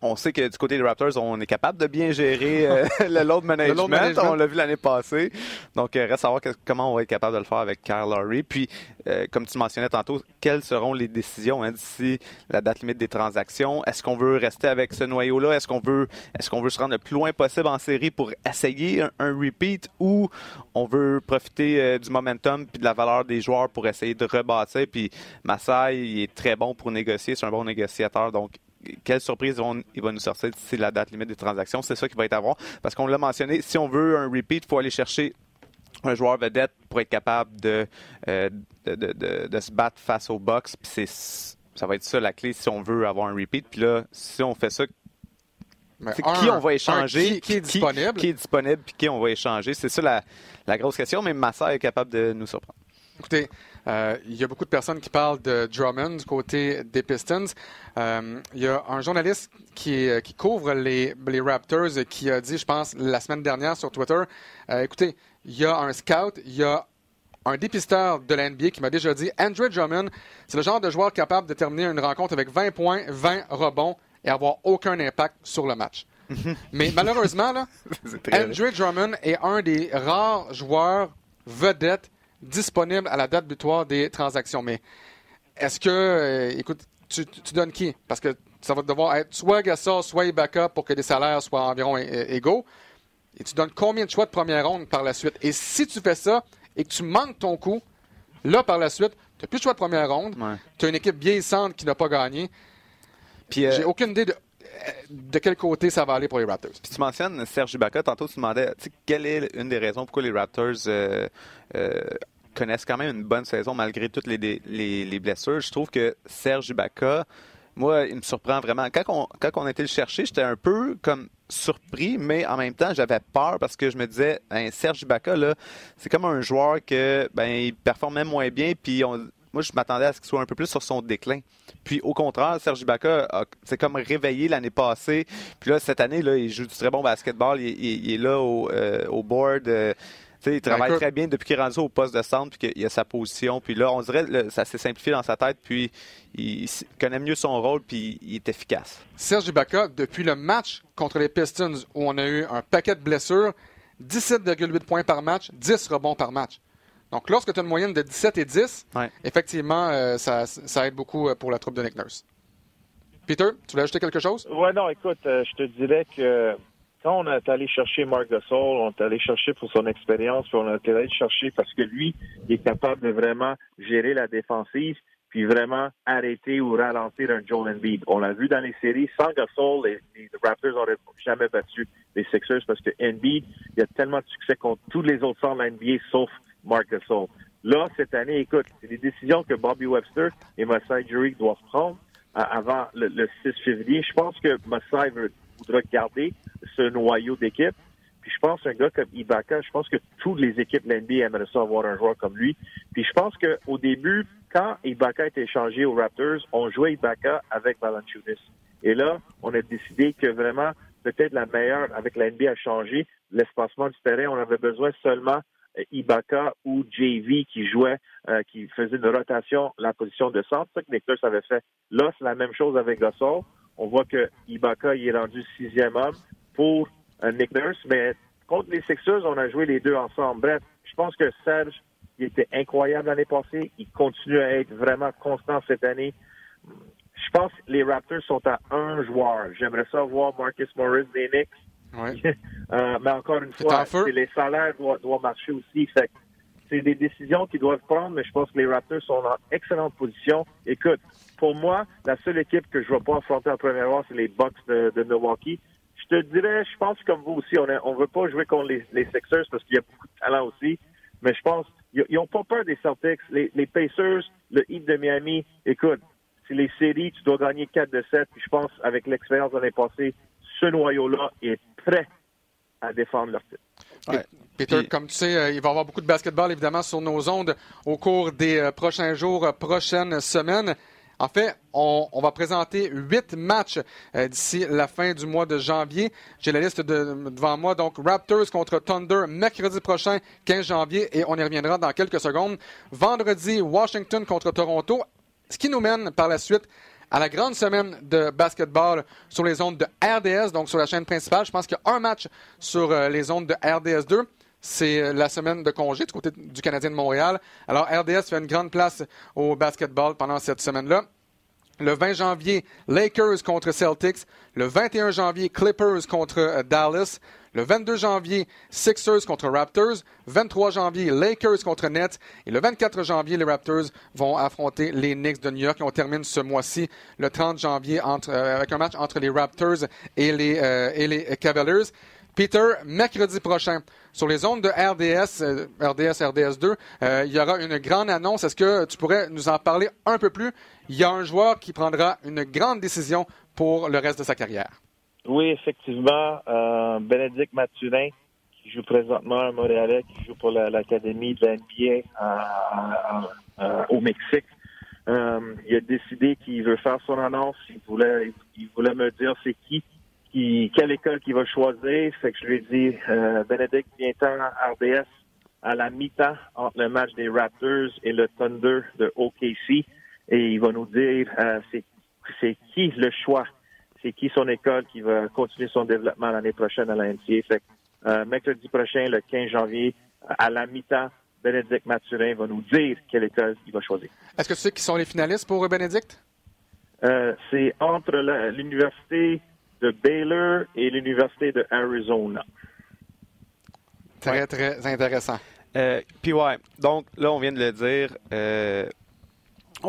on sait que du côté des Raptors, on est capable de bien gérer euh, le load management. load management. On l'a vu l'année passée. Donc, euh, reste à voir que- comment on va être capable de le faire avec Kyle Lowry. Puis, euh, comme tu mentionnais tantôt, quelles seront les décisions hein, d'ici la date limite des transactions? Est-ce qu'on veut rester avec ce noyau-là? Est-ce qu'on veut, est-ce qu'on veut se rendre le plus loin possible en série pour essayer un, un repeat ou on veut profiter du momentum puis de la valeur des joueurs pour essayer de rebâtir? Puis, Massai, il est très bon pour négocier. C'est un bon négociateur. Donc, quelle surprise il va nous sortir d'ici la date limite des transactions. C'est ça qui va être à voir. Parce qu'on l'a mentionné, si on veut un repeat, il faut aller chercher un joueur vedette pour être capable de, euh, de, de- de- de se battre face aux Bucks. Puis c'est ça va être ça la clé si on veut avoir un repeat. Puis là, si on fait ça, c'est un- qui on va échanger, qui, qui est disponible. qui est disponible, puis qui on va échanger. C'est ça la, la grosse question. Mais Massa est capable de nous surprendre. Écoutez, euh, il y a beaucoup de personnes qui parlent de Drummond du côté des Pistons. Euh, il y a un journaliste qui, qui couvre les, les Raptors qui a dit, je pense, la semaine dernière sur Twitter, euh, écoutez, il y a un scout, il y a un dépisteur de la NBA qui m'a déjà dit, Andrew Drummond, c'est le genre de joueur capable de terminer une rencontre avec 20 points, 20 rebonds et avoir aucun impact sur le match. Mais malheureusement, là, Andrew Drummond est un des rares joueurs vedettes disponibles à la date butoir des transactions. Mais est-ce que, euh, écoute, tu, tu donnes qui? Parce que ça va devoir être soit Gasol, soit Ibaka pour que les salaires soient environ égaux. Et tu donnes combien de choix de première ronde par la suite? Et si tu fais ça et que tu manques ton coup, là, par la suite, tu n'as plus de choix de première ronde. Ouais. Tu as une équipe vieillissante qui n'a pas gagné. Puis, euh, J'ai aucune idée de. De quel côté ça va aller pour les Raptors? Puis tu mentionnes Serge Ibaka. Tantôt, tu demandais quelle est une des raisons pourquoi les Raptors euh, euh, connaissent quand même une bonne saison malgré toutes les, les, les blessures. Je trouve que Serge Ibaka, moi, il me surprend vraiment. Quand on, été le chercher, j'étais un peu comme surpris, mais en même temps, j'avais peur parce que je me disais, ben, Serge Ibaka, c'est comme un joueur que, ben, il performait moins bien, puis on, moi, je m'attendais à ce qu'il soit un peu plus sur son déclin. Puis au contraire, Serge Ibaka s'est comme réveillé l'année passée. Puis là, cette année, là, il joue du très bon basketball. Il, est là au, euh, au board. Euh, il travaille très bien depuis qu'il est rendu au poste de centre, puis qu'il a sa position. Puis là, on dirait que ça s'est simplifié dans sa tête, puis il connaît mieux son rôle, puis il est efficace. Serge Ibaka, depuis le match contre les Pistons, où on a eu un paquet de blessures, 17,8 points par match, 10 rebonds par match. Donc, lorsque tu as une moyenne de 17 et 10, effectivement, euh, ça, ça, aide beaucoup euh, pour la troupe de Nick Nurse. Peter, tu voulais ajouter quelque chose? Oui, non, écoute, euh, je te dirais que quand on est allé chercher Marc Gasol, on est allé chercher pour son expérience, puis on est allé chercher parce que lui, il est capable de vraiment gérer la défensive, puis vraiment arrêter ou ralentir un Joel Embiid. On l'a vu dans les séries, sans Gasol, les, les Raptors n'auraient jamais battu les Sixers parce que Embiid, il a tellement de succès contre tous les autres centres de la NBA, sauf Marc Gasol. Là, cette année, écoute, c'est des décisions que Bobby Webster et Masai Ujiri doivent prendre euh, avant le, 6 février. Je pense que Masai voudra garder ce noyau d'équipe. Puis je pense un gars comme Ibaka, je pense que toutes les équipes de l'NBA aimeraient ça avoir un joueur comme lui. Puis je pense qu'au début, quand Ibaka été échangé aux Raptors, on jouait Ibaka avec Valanciunas. Et là, on a décidé que vraiment, peut-être la meilleure avec la a changé. L'espacement du terrain, on avait besoin seulement Ibaka ou JV qui jouait, euh, qui faisait une rotation la position de centre. C'est ça que Nicholas avait fait. Là, c'est la même chose avec Gasol. On voit que Ibaka il est rendu sixième homme pour euh, Nick Nurse, mais contre les Sixers, on a joué les deux ensemble. Bref, je pense que Serge, il était incroyable l'année passée. Il continue à être vraiment constant cette année. Je pense que les Raptors sont à un joueur. J'aimerais ça voir Marcus Morris des Knicks. Euh, mais encore une fois, les salaires doivent, marcher aussi. c'est des décisions qu'ils doivent prendre, mais je pense que les Raptors sont en excellente position. Écoute, pour moi, la seule équipe que je ne vais pas affronter en première ronde, c'est les Bucks de, Milwaukee. Je te dirais, je pense comme vous aussi, on ne veut pas jouer contre les, Sixers parce qu'il y a beaucoup de talent aussi. Mais je pense, ils n'ont pas peur des Celtics. Les, Pacers, le Heat de Miami, écoute, c'est les séries, tu dois gagner 4 de 7. Puis je pense, avec l'expérience de l'année passée, ce noyau-là est prêt à défendre leur titre. Peter, comme tu sais, euh, il va y avoir beaucoup de basketball évidemment sur nos ondes au cours des euh, prochains jours, euh, prochaines semaines. En fait, on, va présenter huit matchs d'ici la fin du mois de janvier. J'ai la liste devant moi. Donc, Raptors contre Thunder mercredi prochain, 15 janvier, et on y reviendra dans quelques secondes. Vendredi, Washington contre Toronto. Ce qui nous mène par la suite à la grande semaine de basketball sur les ondes de RDS, donc sur la chaîne principale. Je pense qu'il y a un match sur euh, les ondes de RDS 2. C'est euh, la semaine de congé du côté du Canadien de Montréal. Alors, RDS fait une grande place au basketball pendant cette semaine-là. Le 20 janvier, Lakers contre Celtics. Le 21 janvier, Clippers contre euh, Dallas. Le 22 janvier, Sixers contre Raptors. 23 janvier, Lakers contre Nets. Et le 24 janvier, les Raptors vont affronter les Knicks de New York. Et on termine ce mois-ci, le 30 janvier, euh, avec un match entre les Raptors et les, euh, et les Cavaliers. Peter, mercredi prochain, sur les ondes de RDS, RDS, RDS2, il y aura une grande annonce. Est-ce que tu pourrais nous en parler un peu plus? Il y a un joueur qui prendra une grande décision pour le reste de sa carrière. Oui, effectivement. Euh, Bénédicte Mathurin, qui joue présentement à Montréal, qui joue pour l'Académie de l'NBA au Mexique. Euh, il a décidé qu'il veut faire son annonce. Il voulait, me dire c'est qui, quelle école qu'il va choisir. Que je lui ai dit, euh, Bénédicte, viens-t'en à RDS à la mi-temps entre le match des Raptors et le Thunder de OKC. Et il va nous dire euh, c'est qui le choix c'est qui son école qui va continuer son développement l'année prochaine à la NCA. Fait euh, mercredi prochain, le 15 janvier, à la mi-temps, Bénédicte Mathurin va nous dire quelle école il va choisir. Est-ce que tu sais qui sont les finalistes pour Bénédicte? Euh, c'est entre l'Université de Baylor et l'Université de Arizona. Très, très intéressant. Euh, puis ouais, donc là, on vient de le dire, euh,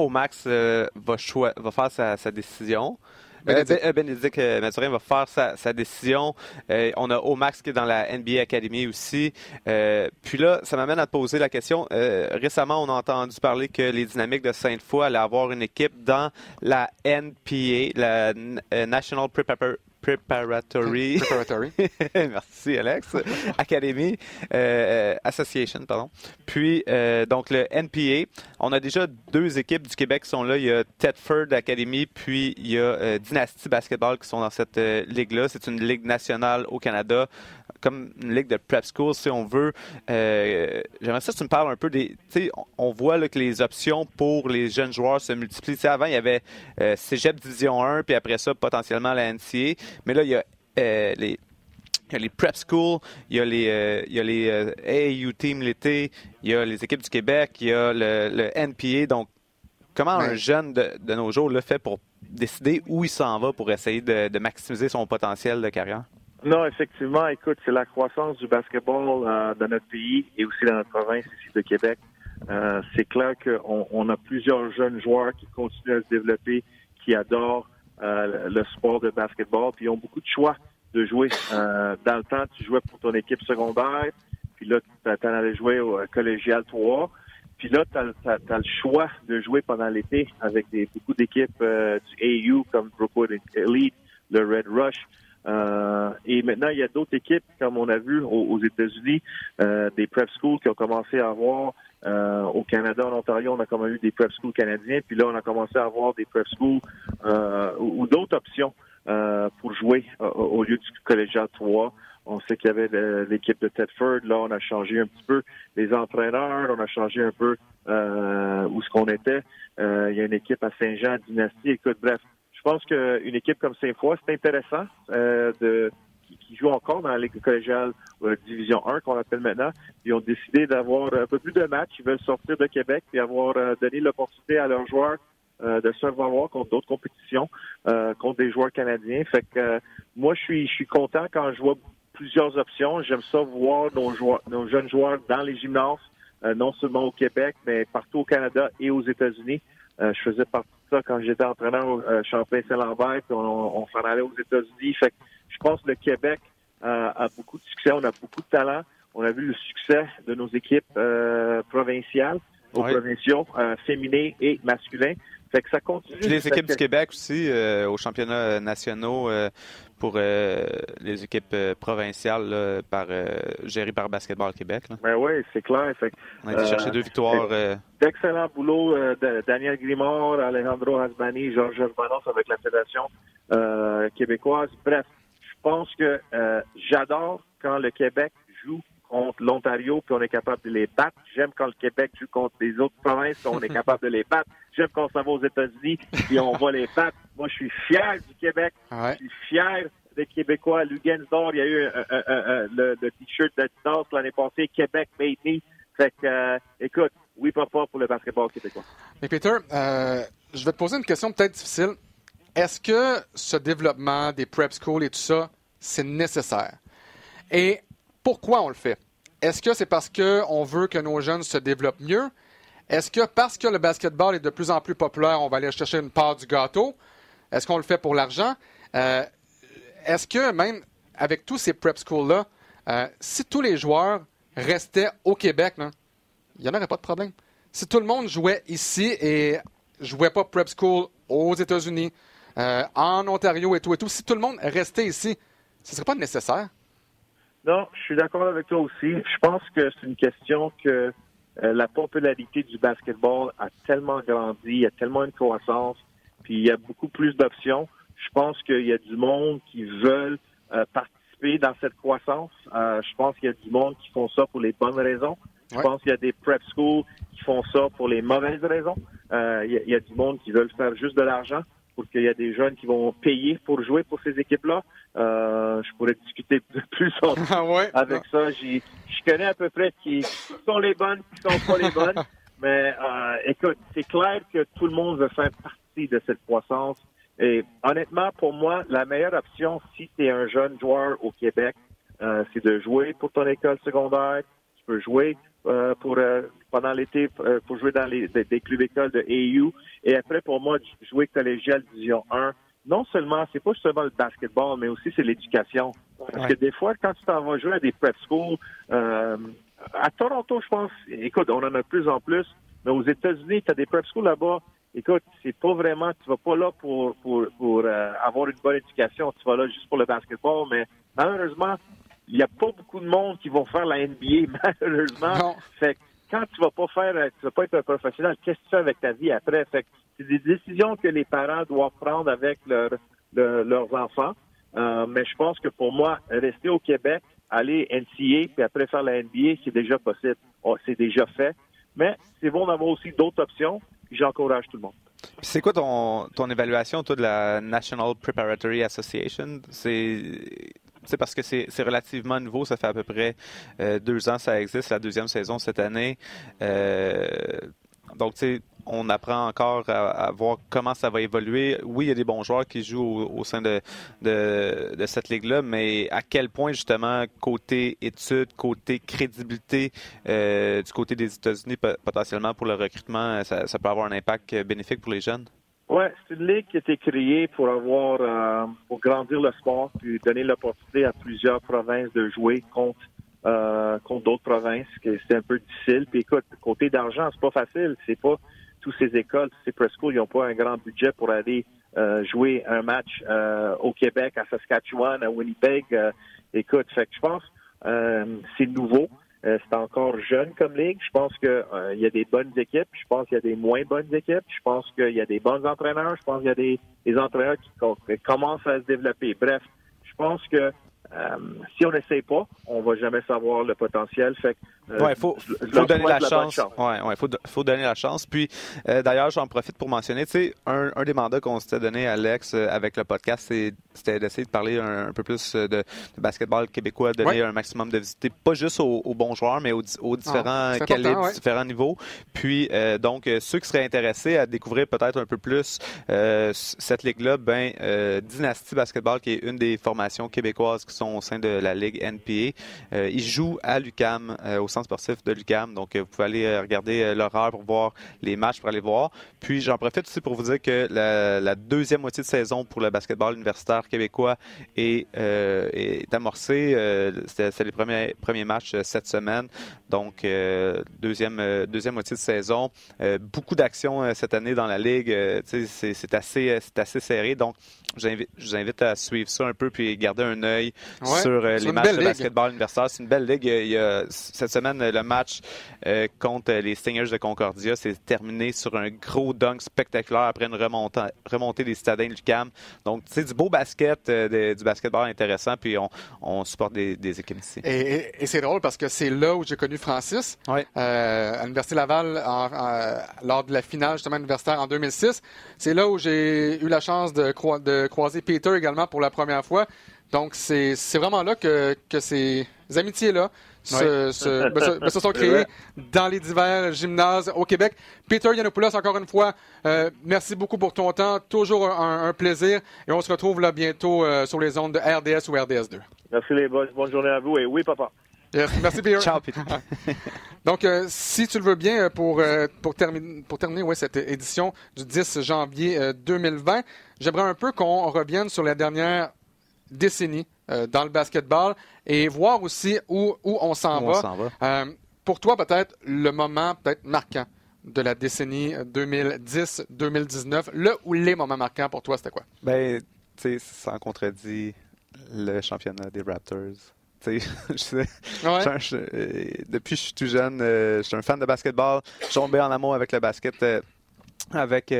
Max euh, va, va faire sa, sa décision. Bénédicte Mathurin va faire sa, décision. on a Omax qui est dans la NBA Academy aussi. puis là, ça m'amène à te poser la question. récemment, on a entendu parler que les Dynamiques de Sainte-Foy allaient avoir une équipe dans la NPA, la National Preparatory Preparatory. Merci, Alex. Academy euh, Association, pardon. Puis, euh, donc, le NPA. On a déjà deux équipes du Québec qui sont là. Il y a Tedford Academy, puis il y a euh, Dynasty Basketball qui sont dans cette ligue-là. C'est une ligue nationale au Canada comme une ligue de prep school, si on veut. Euh, J'aimerais ça que tu me parles un peu des. On, on voit là, que les options pour les jeunes joueurs se multiplient. avant, il y avait euh, Cégep Division 1, puis après ça, potentiellement la NCA. Mais là, il y a euh, les. Il y a les prep schools, il y a les, euh, il y a les euh, AAU team l'été, il y a les équipes du Québec, il y a le, le NPA. Donc, comment un jeune de, de, nos jours le fait pour décider où il s'en va pour essayer de, de maximiser son potentiel de carrière? Non, effectivement, écoute, c'est la croissance du basketball euh, dans notre pays et aussi dans notre province ici de Québec. Euh, c'est clair qu'on on a plusieurs jeunes joueurs qui continuent à se développer, qui adorent euh, le sport de basketball, puis ils ont beaucoup de choix de jouer. Euh, dans le temps, tu jouais pour ton équipe secondaire, puis là, tu en allais jouer au collégial 3. Puis là, tu as, le choix de jouer pendant l'été avec des, beaucoup d'équipes du AU comme Brookwood Elite, le Red Rush. Euh, et maintenant, il y a d'autres équipes, comme on a vu aux, États-Unis, euh, des prep schools qui ont commencé à avoir euh, au Canada, en Ontario, on a quand même eu des prep schools canadiens, puis là, on a commencé à avoir des prep schools ou, d'autres options pour jouer au lieu du collégial 3. On sait qu'il y avait l'équipe de Tedford. Là, on a changé un petit peu les entraîneurs. On a changé un peu où ce qu'on était. il y a une équipe à Saint-Jean, Dynastie. Écoute, bref, je pense qu'une équipe comme Saint-Foy, c'est intéressant euh, de qui, joue encore dans la Ligue collégiale euh, Division 1 qu'on appelle maintenant. Ils ont décidé d'avoir un peu plus de matchs. Ils veulent sortir de Québec et avoir euh, donné l'opportunité à leurs joueurs de se voir contre d'autres compétitions, contre des joueurs canadiens. Fait que moi, je suis je suis content quand je vois plusieurs options. J'aime ça voir nos joueurs, nos jeunes joueurs dans les gymnases, non seulement au Québec, mais partout au Canada et aux États-Unis. je faisais partie ça quand j'étais entraîneur au euh, Champlain-Saint-Lambert, on, on s'en allait aux États-Unis. Fait je pense que le Québec euh, a beaucoup de succès, on a beaucoup de talent. On a vu le succès de nos équipes euh, provinciales, aux provinciaux, féminins et masculins. Fait que ça continue. les équipes du Québec aussi, aux championnats nationaux, pour euh, les équipes euh, provinciales par, euh, gérées par Basketball Québec. Ben oui, c'est clair. On a été chercher deux victoires. D'excellent boulot de Daniel Grimard, Alejandro Hasbani, Georges Germanos avec la Fédération québécoise. Bref, je pense que j'adore quand le Québec joue contre l'Ontario, puis on est capable de les battre. J'aime quand le Québec joue contre les autres provinces, puis on est capable de les battre. J'aime quand on s'en va aux États-Unis, puis on va les battre. Moi, je suis fier du Québec. Je suis fier des Québécois. Lugensdor, il y a eu le, t-shirt de l'année passée, Québec made me. Fait que, euh, écoute, oui, papa pour le basketball québécois. Mais Peter, euh, je vais te poser une question peut-être difficile. Est-ce que ce développement des prep schools et tout ça, c'est nécessaire? Et pourquoi on le fait? Est-ce que c'est parce qu'on veut que nos jeunes se développent mieux? Est-ce que parce que le basketball est de plus en plus populaire, on va aller chercher une part du gâteau? Est-ce qu'on le fait pour l'argent? Euh, est-ce que même avec tous ces prep schools-là, euh, si tous les joueurs restaient au Québec, il n'y en aurait pas de problème. Si tout le monde jouait ici et jouait pas prep school aux États-Unis, euh, en Ontario et tout et tout, si tout le monde restait ici, ce ne serait pas nécessaire. Non, je suis d'accord avec toi aussi. Je pense que c'est une question que la popularité du basketball a tellement grandi, il y a tellement une croissance, puis il y a beaucoup plus d'options. Je pense qu'il y a du monde qui veulent euh, participer dans cette croissance. Euh, je pense qu'il y a du monde qui font ça pour les bonnes raisons. Je pense qu'il y a des prep schools qui font ça pour les mauvaises raisons. il, y a, il y a du monde qui veulent faire juste de l'argent pour qu'il y a des jeunes qui vont payer pour jouer pour ces équipes-là. Euh, je pourrais discuter plus ah avec ça. Je connais à peu près qui sont les bonnes, qui sont pas les bonnes. Mais euh, écoute, c'est clair que tout le monde veut faire partie de cette croissance. Et honnêtement, pour moi, la meilleure option, si tu es un jeune joueur au Québec, euh, c'est de jouer pour ton école secondaire. Tu peux jouer euh, pour euh, pendant l'été pour jouer dans les des, clubs écoles de AU et après pour moi jouer collégial division 1 non seulement, c'est pas seulement le basketball, mais aussi c'est l'éducation. Parce que des fois, quand tu t'en vas jouer à des prep schools, à Toronto, je pense, écoute, on en a de plus en plus, mais aux États-Unis, tu as des prep schools là-bas. Écoute, c'est pas vraiment, tu vas pas là pour pour, pour euh, avoir une bonne éducation, tu vas là juste pour le basketball, mais malheureusement, il n'y a pas beaucoup de monde qui vont faire la NBA, malheureusement. Fait quand tu vas pas faire, tu vas pas être un professionnel, qu'est-ce que tu fais avec ta vie après? Fait c'est des décisions que les parents doivent prendre avec leurs enfants. Euh, mais je pense que pour moi, rester au Québec, aller NCA, puis après faire la NBA, c'est déjà possible. Oh, c'est déjà fait. Mais c'est bon d'avoir aussi d'autres options. J'encourage tout le monde. C'est quoi ton, ton évaluation, toi, de la National Preparatory Association? C'est parce que c'est relativement nouveau. Ça fait à peu près euh, deux ans que ça existe, la deuxième saison cette année. Euh, donc, tu on apprend encore à, voir comment ça va évoluer. Oui, il y a des bons joueurs qui jouent au, sein de, de, cette ligue-là, mais à quel point, justement, côté études, côté crédibilité euh, du côté des États-Unis, potentiellement pour le recrutement, ça, peut avoir un impact bénéfique pour les jeunes? Oui, c'est une ligue qui a été créée pour avoir, euh, pour grandir le sport, puis donner l'opportunité à plusieurs provinces de jouer contre euh, contre d'autres provinces, c'est un peu difficile. Puis écoute, côté d'argent, c'est pas facile. C'est pas tous ces écoles, tous ces preschool, ils n'ont pas un grand budget pour aller euh, jouer un match euh, au Québec, à Saskatchewan, à Winnipeg. Euh, écoute, fait que je pense c'est nouveau. c'est encore jeune comme ligue. Je pense qu'il il y a des bonnes équipes. Je pense qu'il y a des moins bonnes équipes. Je pense qu'il y a des bons entraîneurs. Je pense qu'il y a des, des entraîneurs qui, commencent à se développer. Bref, je pense que euh, si on n'essaie pas, on va jamais savoir le potentiel. Fait euh, ouais, faut, faut donner la, chance. Ouais, ouais, faut, faut donner la chance. Puis, euh, d'ailleurs, j'en profite pour mentionner, tu sais, un, un, des mandats qu'on s'était donné, Alex, avec le podcast, c'était d'essayer de parler un, peu plus de, basketball québécois, donner un maximum de visiter, pas juste aux, bons joueurs, mais aux, aux différents ah, calibres, différents niveaux. Puis, donc, ceux qui seraient intéressés à découvrir peut-être un peu plus cette ligue-là, ben, Dynasty Basketball, qui est une des formations québécoises qui au sein de la Ligue NPA. Euh, ils jouent à l'UCAM, euh, au centre sportif de l'UCAM. Donc, euh, vous pouvez aller regarder l'horaire pour voir les matchs, pour aller voir. Puis, j'en profite aussi pour vous dire que la, deuxième moitié de saison pour le basketball universitaire québécois est, est amorcée. C'est les premiers, premiers matchs cette semaine. Donc, deuxième, deuxième moitié de saison. beaucoup d'actions cette année dans la Ligue. c'est assez, assez serré. Donc, je vous invite à suivre ça un peu puis garder un œil sur euh, les matchs de basketball universitaire. C'est une belle ligue. Il y a, cette semaine, le match euh, contre les Stingers de Concordia s'est terminé sur un gros dunk spectaculaire après une remontée, remontée des citadins du CAM. Donc, c'est du beau basket, euh, du basketball intéressant, puis on, supporte des, équipes ici. Et, c'est drôle parce que c'est là où j'ai connu Francis, à l'Université Laval, lors de la finale justement universitaire en 2006. C'est là où j'ai eu la chance de, de croiser Peter également pour la première fois. Donc, c'est vraiment là que, que ces amitiés-là se, ben, ben, se, sont créées dans les divers gymnases au Québec. Peter Yanopoulos, encore une fois, euh, merci beaucoup pour ton temps. Toujours un, plaisir. Et on se retrouve là bientôt euh, sur les ondes de RDS ou RDS2. Merci les boys. Bonne journée à vous. Et oui, papa. merci, Peter. Ciao, Peter. Donc, euh, si tu le veux bien, pour, pour, terminer, pour terminer ouais, cette édition du 10 janvier 2020, j'aimerais un peu qu'on revienne sur la dernière décennie euh, dans le basketball et voir aussi où, où on s'en va. Euh, pour toi, peut-être le moment peut-être marquant de la décennie 2010-2019, le ou les moments marquants pour toi, c'était quoi? Ben, tu sais, sans contredit, le championnat des Raptors. je sais, depuis que je suis tout jeune, euh, je suis un fan de basketball. Je suis tombé en amour avec le basket, avec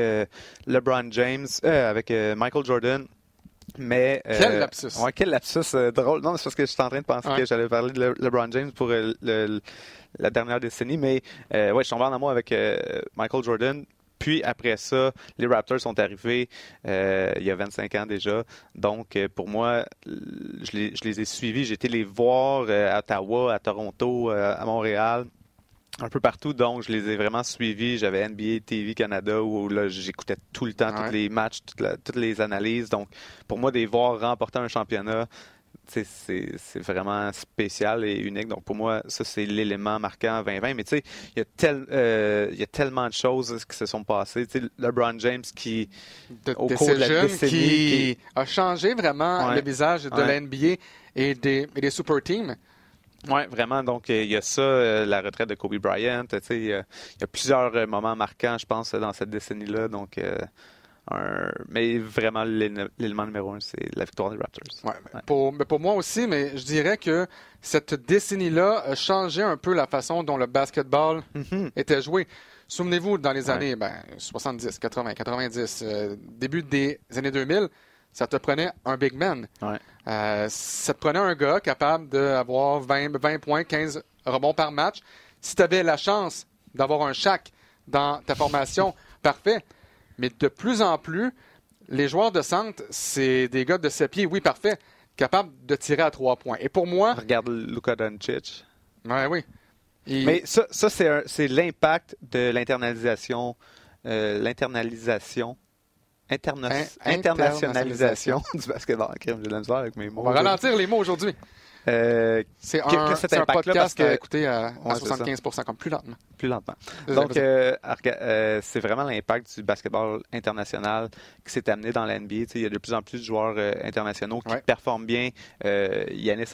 LeBron James, avec Michael Jordan. Mais, euh, quel lapsus! Ouais, quel lapsus euh, drôle. Non, c'est parce que je suis en train de penser que j'allais parler de LeBron James pour euh, la dernière décennie. Mais ouais, je suis tombé en amour avec Michael Jordan. Puis après ça, les Raptors sont arrivés il y a 25 ans déjà. Donc pour moi, je les, je les ai suivis. J'ai été les voir à Ottawa, à Toronto, à Montréal un peu partout, donc je les ai vraiment suivis. J'avais NBA TV Canada où là j'écoutais tout le temps tous les matchs, toutes les analyses. Donc pour moi, des voir remporter un championnat, c'est vraiment spécial et unique. Donc, pour moi, ça, c'est l'élément marquant 2020. Mais tu sais, il y, a tel, euh, il y a tellement de choses qui se sont passées. Tu sais, LeBron James qui, au cours de la décennie, qui, a changé vraiment le visage de la NBA et des, et des super teams. Oui, vraiment. Donc, il y a ça, euh, la retraite de Kobe Bryant. Tu sais, il y a plusieurs moments marquants, je pense, dans cette décennie-là. Donc, mais vraiment, l'élément numéro un, c'est la victoire des Raptors. Ouais, Pour, pour, moi aussi, mais je dirais que cette décennie-là a changé un peu la façon dont le basketball mm-hmm. était joué. Souvenez-vous, dans les années 70, 80, 90, début des années 2000, ça te prenait un big man. Euh, ça te prenait un gars capable d'avoir 20, 20 points, 15 rebonds par match. Si tu avais la chance d'avoir un chac dans ta formation, parfait. Mais de plus en plus, les joueurs de centre, c'est des gars de 7 pieds, oui, parfait, capables de tirer à trois points. Et pour moi. Regarde Luka Doncic. Ouais, oui. Mais ça, ça c'est l'impact de l'internalisation. Euh, l'internalisation. Internationalisation du basketball. J'ai de la avec mes mots. On va ralentir les mots aujourd'hui. Euh, c'est un, un, podcast que... à écouter à, 75 comme plus lentement. Plus lentement. Donc, euh, euh, c'est vraiment l'impact du basketball international qui s'est amené dans la NBA. Il y a de plus en plus de joueurs internationaux qui performent bien. Yannis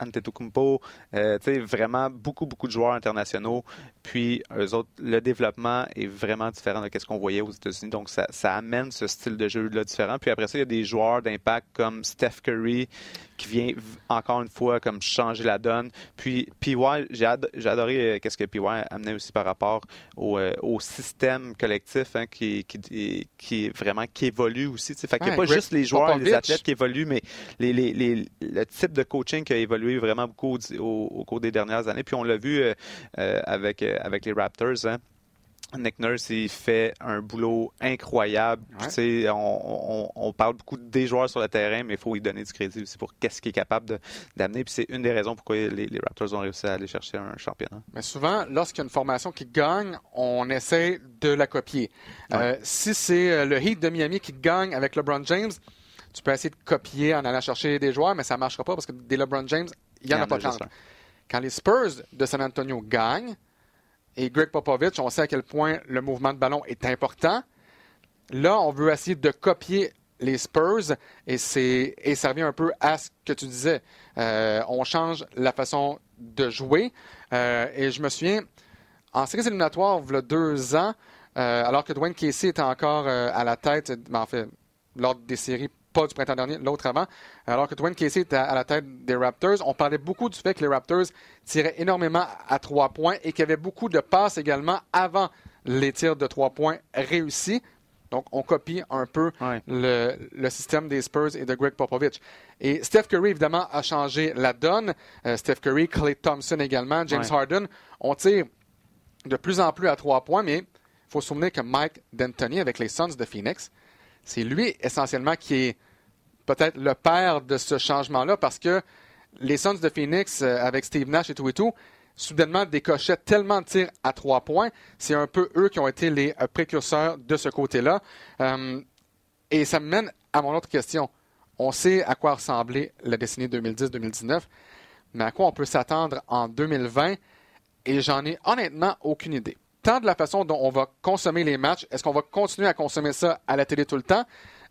Antetokounmpo, euh, vraiment beaucoup, beaucoup de joueurs internationaux. Puis, eux autres, le développement est vraiment différent de ce qu'on voyait aux États-Unis. Donc, ça, ça, amène ce style de jeu-là différent. Puis après ça, il y a des joueurs d'impact comme Steph Curry qui vient encore une fois comme changer la donne. Puis, PY, j'ai adoré euh, qu'est-ce que PY amenait aussi par rapport au, euh, au système collectif hein, qui, qui, qui, vraiment qui évolue aussi. Fait qu'il n'y a pas juste les joueurs, les athlètes qui évoluent, mais les, les, les, le type de coaching qui a évolué vraiment beaucoup au, cours des dernières années. Puis on l'a vu euh, euh, avec, euh, avec les Raptors. Hein. Nick Nurse, il fait un boulot incroyable. On, on, parle beaucoup des joueurs sur le terrain, mais il faut lui donner du crédit aussi pour qu'est-ce qu'il est capable d'amener. Puis c'est une des raisons pourquoi les, Raptors ont réussi à aller chercher un championnat. Mais souvent, lorsqu'il y a une formation qui gagne, on essaie de la copier. si c'est le Heat de Miami qui gagne avec LeBron James, tu peux essayer de copier en allant chercher des joueurs, mais ça ne marchera pas parce que des LeBron James, il n'y en a pas tant. Quand les Spurs de San Antonio gagnent, et Greg Popovich, on sait à quel point le mouvement de ballon est important. Là, on veut essayer de copier les Spurs et, c'est, et ça revient un peu à ce que tu disais. Euh, on change la façon de jouer. Euh, et je me souviens, en séries éliminatoires, il y a deux ans, euh, alors que Dwayne Casey était encore à la tête, ben, en fait, lors des séries pas du printemps dernier, l'autre avant. Alors que Dwayne Casey était à la tête des Raptors, on parlait beaucoup du fait que les Raptors tiraient énormément à trois points et qu'il y avait beaucoup de passes également avant les tirs de trois points réussis. Donc, on copie un peu le, système des Spurs et de Greg Popovich. Et Steph Curry, évidemment, a changé la donne. Euh, Steph Curry, Clay Thompson également, James Harden. On tire de plus en plus à trois points, mais il faut se souvenir que Mike D'Antoni, avec les Suns de Phoenix, c'est lui essentiellement qui est peut-être le père de ce changement-là parce que les Suns de Phoenix, euh, avec Steve Nash et tout et tout, soudainement décochaient tellement de tirs à trois points. C'est un peu eux qui ont été les euh, précurseurs de ce côté-là. Euh, et ça me mène à mon autre question. On sait à quoi ressemblait la décennie 2010-2019, mais à quoi on peut s'attendre en 2020 et j'en ai honnêtement aucune idée tant de la façon dont on va consommer les matchs. Est-ce qu'on va continuer à consommer ça à la télé tout le temps?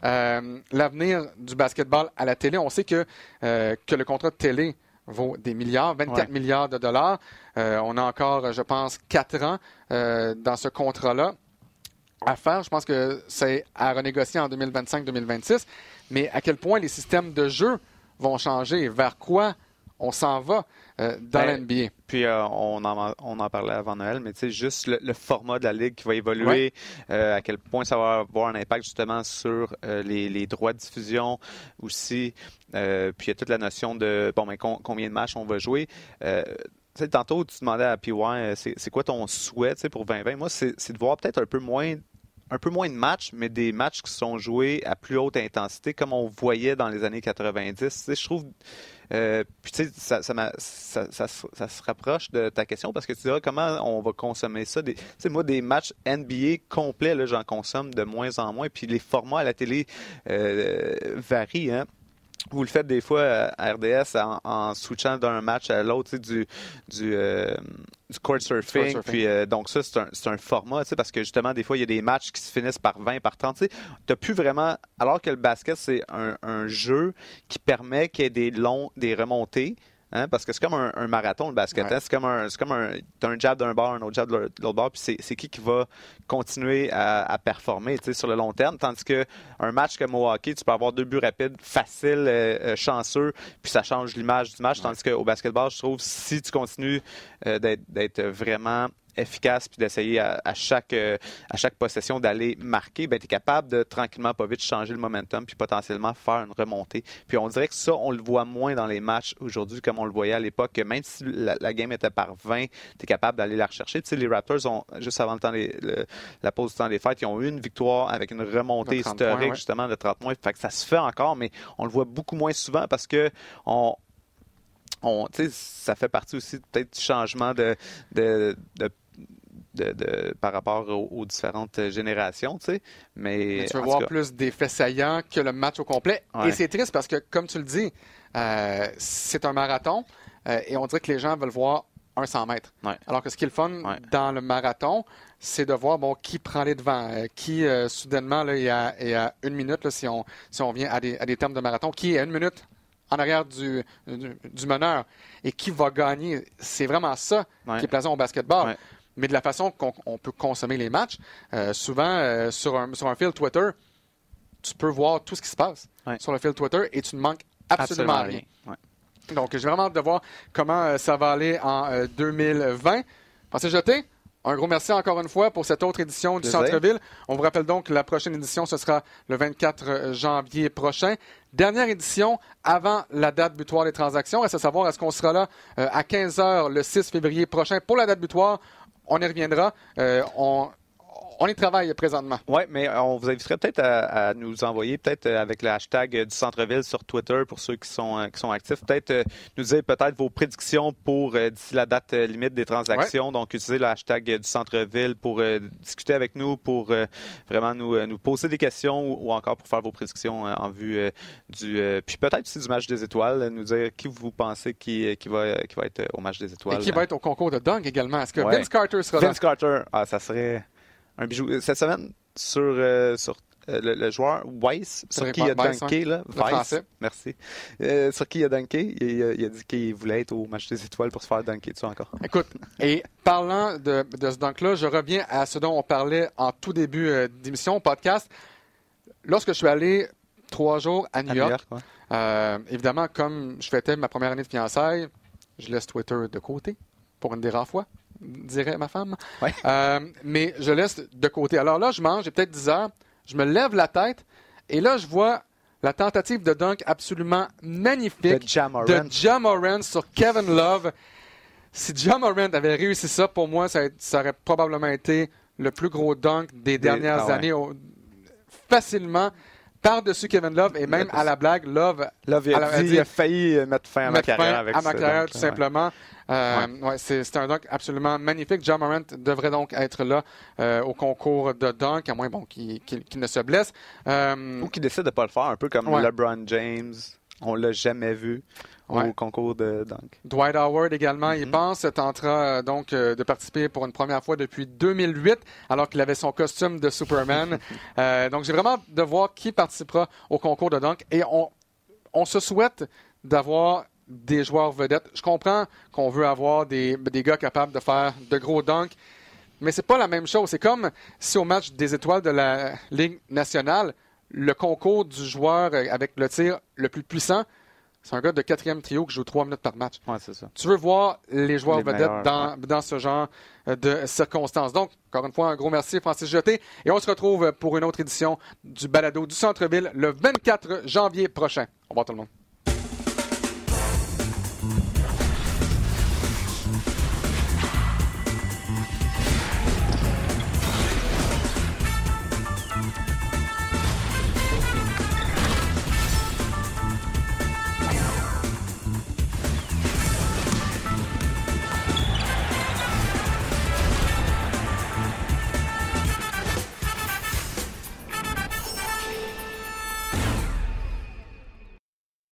Euh, l'avenir du basketball à la télé, on sait que, euh, que le contrat de télé vaut des milliards, 24 milliards de dollars. Euh, on a encore, je pense, quatre ans dans ce contrat-là à faire. Je pense que c'est à renégocier en 2025-2026. Mais à quel point les systèmes de jeu vont changer? Vers quoi on s'en va euh, dans ben, l'NBA. Puis euh, on, en, on en parlait avant Noël, mais tu sais, juste le, format de la ligue qui va évoluer, euh, à quel point ça va avoir un impact justement sur les, droits de diffusion aussi. puis il y a toute la notion de bon, mais combien de matchs on va jouer. tantôt, tu demandais à PY, c'est quoi ton souhait pour 2020? Moi, c'est de voir peut-être un peu moins un peu moins de matchs, mais des matchs qui sont joués à plus haute intensité, comme on voyait dans les années 90. je trouve. Euh, puis tu sais, ça, ça, se rapproche de ta question parce que tu diras comment on va consommer ça. Tu sais, moi, des matchs NBA complets, j'en consomme de moins en moins. Puis les formats à la télé euh, varient. Hein? Vous le faites des fois à RDS en, switchant d'un match à l'autre, du, du, euh, du court surfing. Puis, euh, donc, ça, c'est un, un, format, parce que justement, des fois, il y a des matchs qui se finissent par 20, par 30. Tu n'as plus vraiment. Alors que le basket, c'est un, un, jeu qui permet qu'il y ait des longs, des remontées. Hein, parce que c'est comme un, marathon, le basket. Hein? C'est comme un, c'est comme un, un jab d'un bord, un autre jab de l'autre bord, puis c'est, qui qui va continuer à, performer sur le long terme? Tandis que un match comme au hockey, tu peux avoir deux buts rapides, faciles, euh, euh, chanceux, puis ça change l'image du match. Tandis qu'au basketball, je trouve, si tu continues euh, d'être vraiment efficace puis d'essayer à, chaque, euh, à chaque possession d'aller marquer, ben, tu es capable de tranquillement, pas vite, changer le momentum puis potentiellement faire une remontée. Puis on dirait que ça, on le voit moins dans les matchs aujourd'hui comme on le voyait à l'époque. Même si la, game était par 20, tu es capable d'aller la rechercher. Tu sais, les Raptors, ont, juste avant le temps la pause du temps des fêtes, ils ont eu une victoire avec une remontée historique justement de 30 points. Fait que ça se fait encore, mais on le voit beaucoup moins souvent parce que on, on, ça fait partie aussi peut-être du changement de, de, de de, par rapport aux, différentes générations, tu sais. Mais, tu veux voir plus d'effets saillants que le match au complet. Et c'est triste parce que, comme tu le dis, euh, c'est un marathon euh, et on dirait que les gens veulent voir un 100 mètres. Alors que ce qui est le fun dans le marathon, c'est de voir bon, qui prend les devants, euh, qui soudainement, là, il, y a, une minute, là, si, on, si on vient à des, à des termes de marathon, qui est à une minute en arrière du, du, meneur et qui va gagner. C'est vraiment ça qui est plaisant au basketball mais de la façon qu'on peut consommer les matchs, euh, souvent euh, sur, un, sur un fil Twitter, tu peux voir tout ce qui se passe sur le fil Twitter et tu ne manques absolument, rien. Donc, j'ai vraiment hâte de voir comment euh, ça va aller en 2020. Pensez jeter? Un gros merci encore une fois pour cette autre édition du Centre-Ville. On vous rappelle donc que la prochaine édition, ce sera le 24 janvier prochain. Dernière édition avant la date butoir des transactions. Reste à savoir, est-ce qu'on sera là à 15 h le 6 février prochain pour la date butoir? On y reviendra. Euh, on y travaille présentement. Oui, mais on vous inviterait peut-être à, nous envoyer, peut-être euh, avec le hashtag du centre-ville sur Twitter pour ceux qui sont, euh, qui sont actifs, peut-être nous dire peut-être vos prédictions pour d'ici la date limite des transactions. Donc, utilisez le hashtag du centre-ville pour discuter avec nous, pour vraiment nous, nous poser des questions ou, encore pour faire vos prédictions en vue du. puis peut-être aussi du match des étoiles, nous dire qui vous pensez qui, qui, va, qui va être au match des étoiles. Et qui va être au concours de dunk également. Est-ce que Vince Carter sera là? Vince Carter, ah, ça serait un bijou. Cette semaine, sur, euh, sur euh, le, joueur Weiss, sur qui il a dunké, là, Weiss, merci, euh, sur qui il a dunké, il, a dit qu'il voulait être au match des étoiles pour se faire dunker dessus encore. Écoute, et parlant de, de ce dunk-là, je reviens à ce dont on parlait en tout début d'émission, podcast. Lorsque je suis allé trois jours à New, York, évidemment, comme je fêtais ma première année de fiançailles, je laisse Twitter de côté pour une des rares fois dirait ma femme. Euh, mais je laisse de côté. Alors là, je mange, j'ai peut-être 10 heures, je me lève la tête, et là, je vois la tentative de dunk absolument magnifique de Jamorant sur Kevin Love. Si Jamorant avait réussi ça, pour moi, ça, aurait probablement été le plus gros dunk des dernières ah années. facilement par-dessus Kevin Love et même à la blague, Love, Love il, a, failli mettre fin à ma carrière avec à ma carrière, tout simplement. Euh, ouais. c'est un dunk absolument magnifique. John Morant devrait donc être là euh, au concours de dunk, à moins bon, qu'il ne se blesse. Euh, Ou qu'il décide de ne pas le faire, un peu comme LeBron James. On l'a jamais vu au concours de dunk. Dwight Howard également, il mm-hmm. pense, tentera donc de participer pour une première fois depuis 2008, alors qu'il avait son costume de Superman. donc j'ai vraiment de voir qui participera au concours de dunk. Et on, on se souhaite d'avoir des joueurs vedettes. Je comprends qu'on veut avoir des, des, gars capables de faire de gros dunks, mais c'est pas la même chose. C'est comme si au match des étoiles de la Ligue nationale, le concours du joueur avec le tir le plus puissant, c'est un gars de quatrième trio qui joue trois minutes par match. Ouais, c'est ça. Tu veux voir les joueurs vedettes dans, dans, ce genre de circonstances. Donc, encore une fois, un gros merci, Francis Jeté. Et on se retrouve pour une autre édition du Balado du Centre-Ville le 24 janvier prochain. Au revoir tout le monde.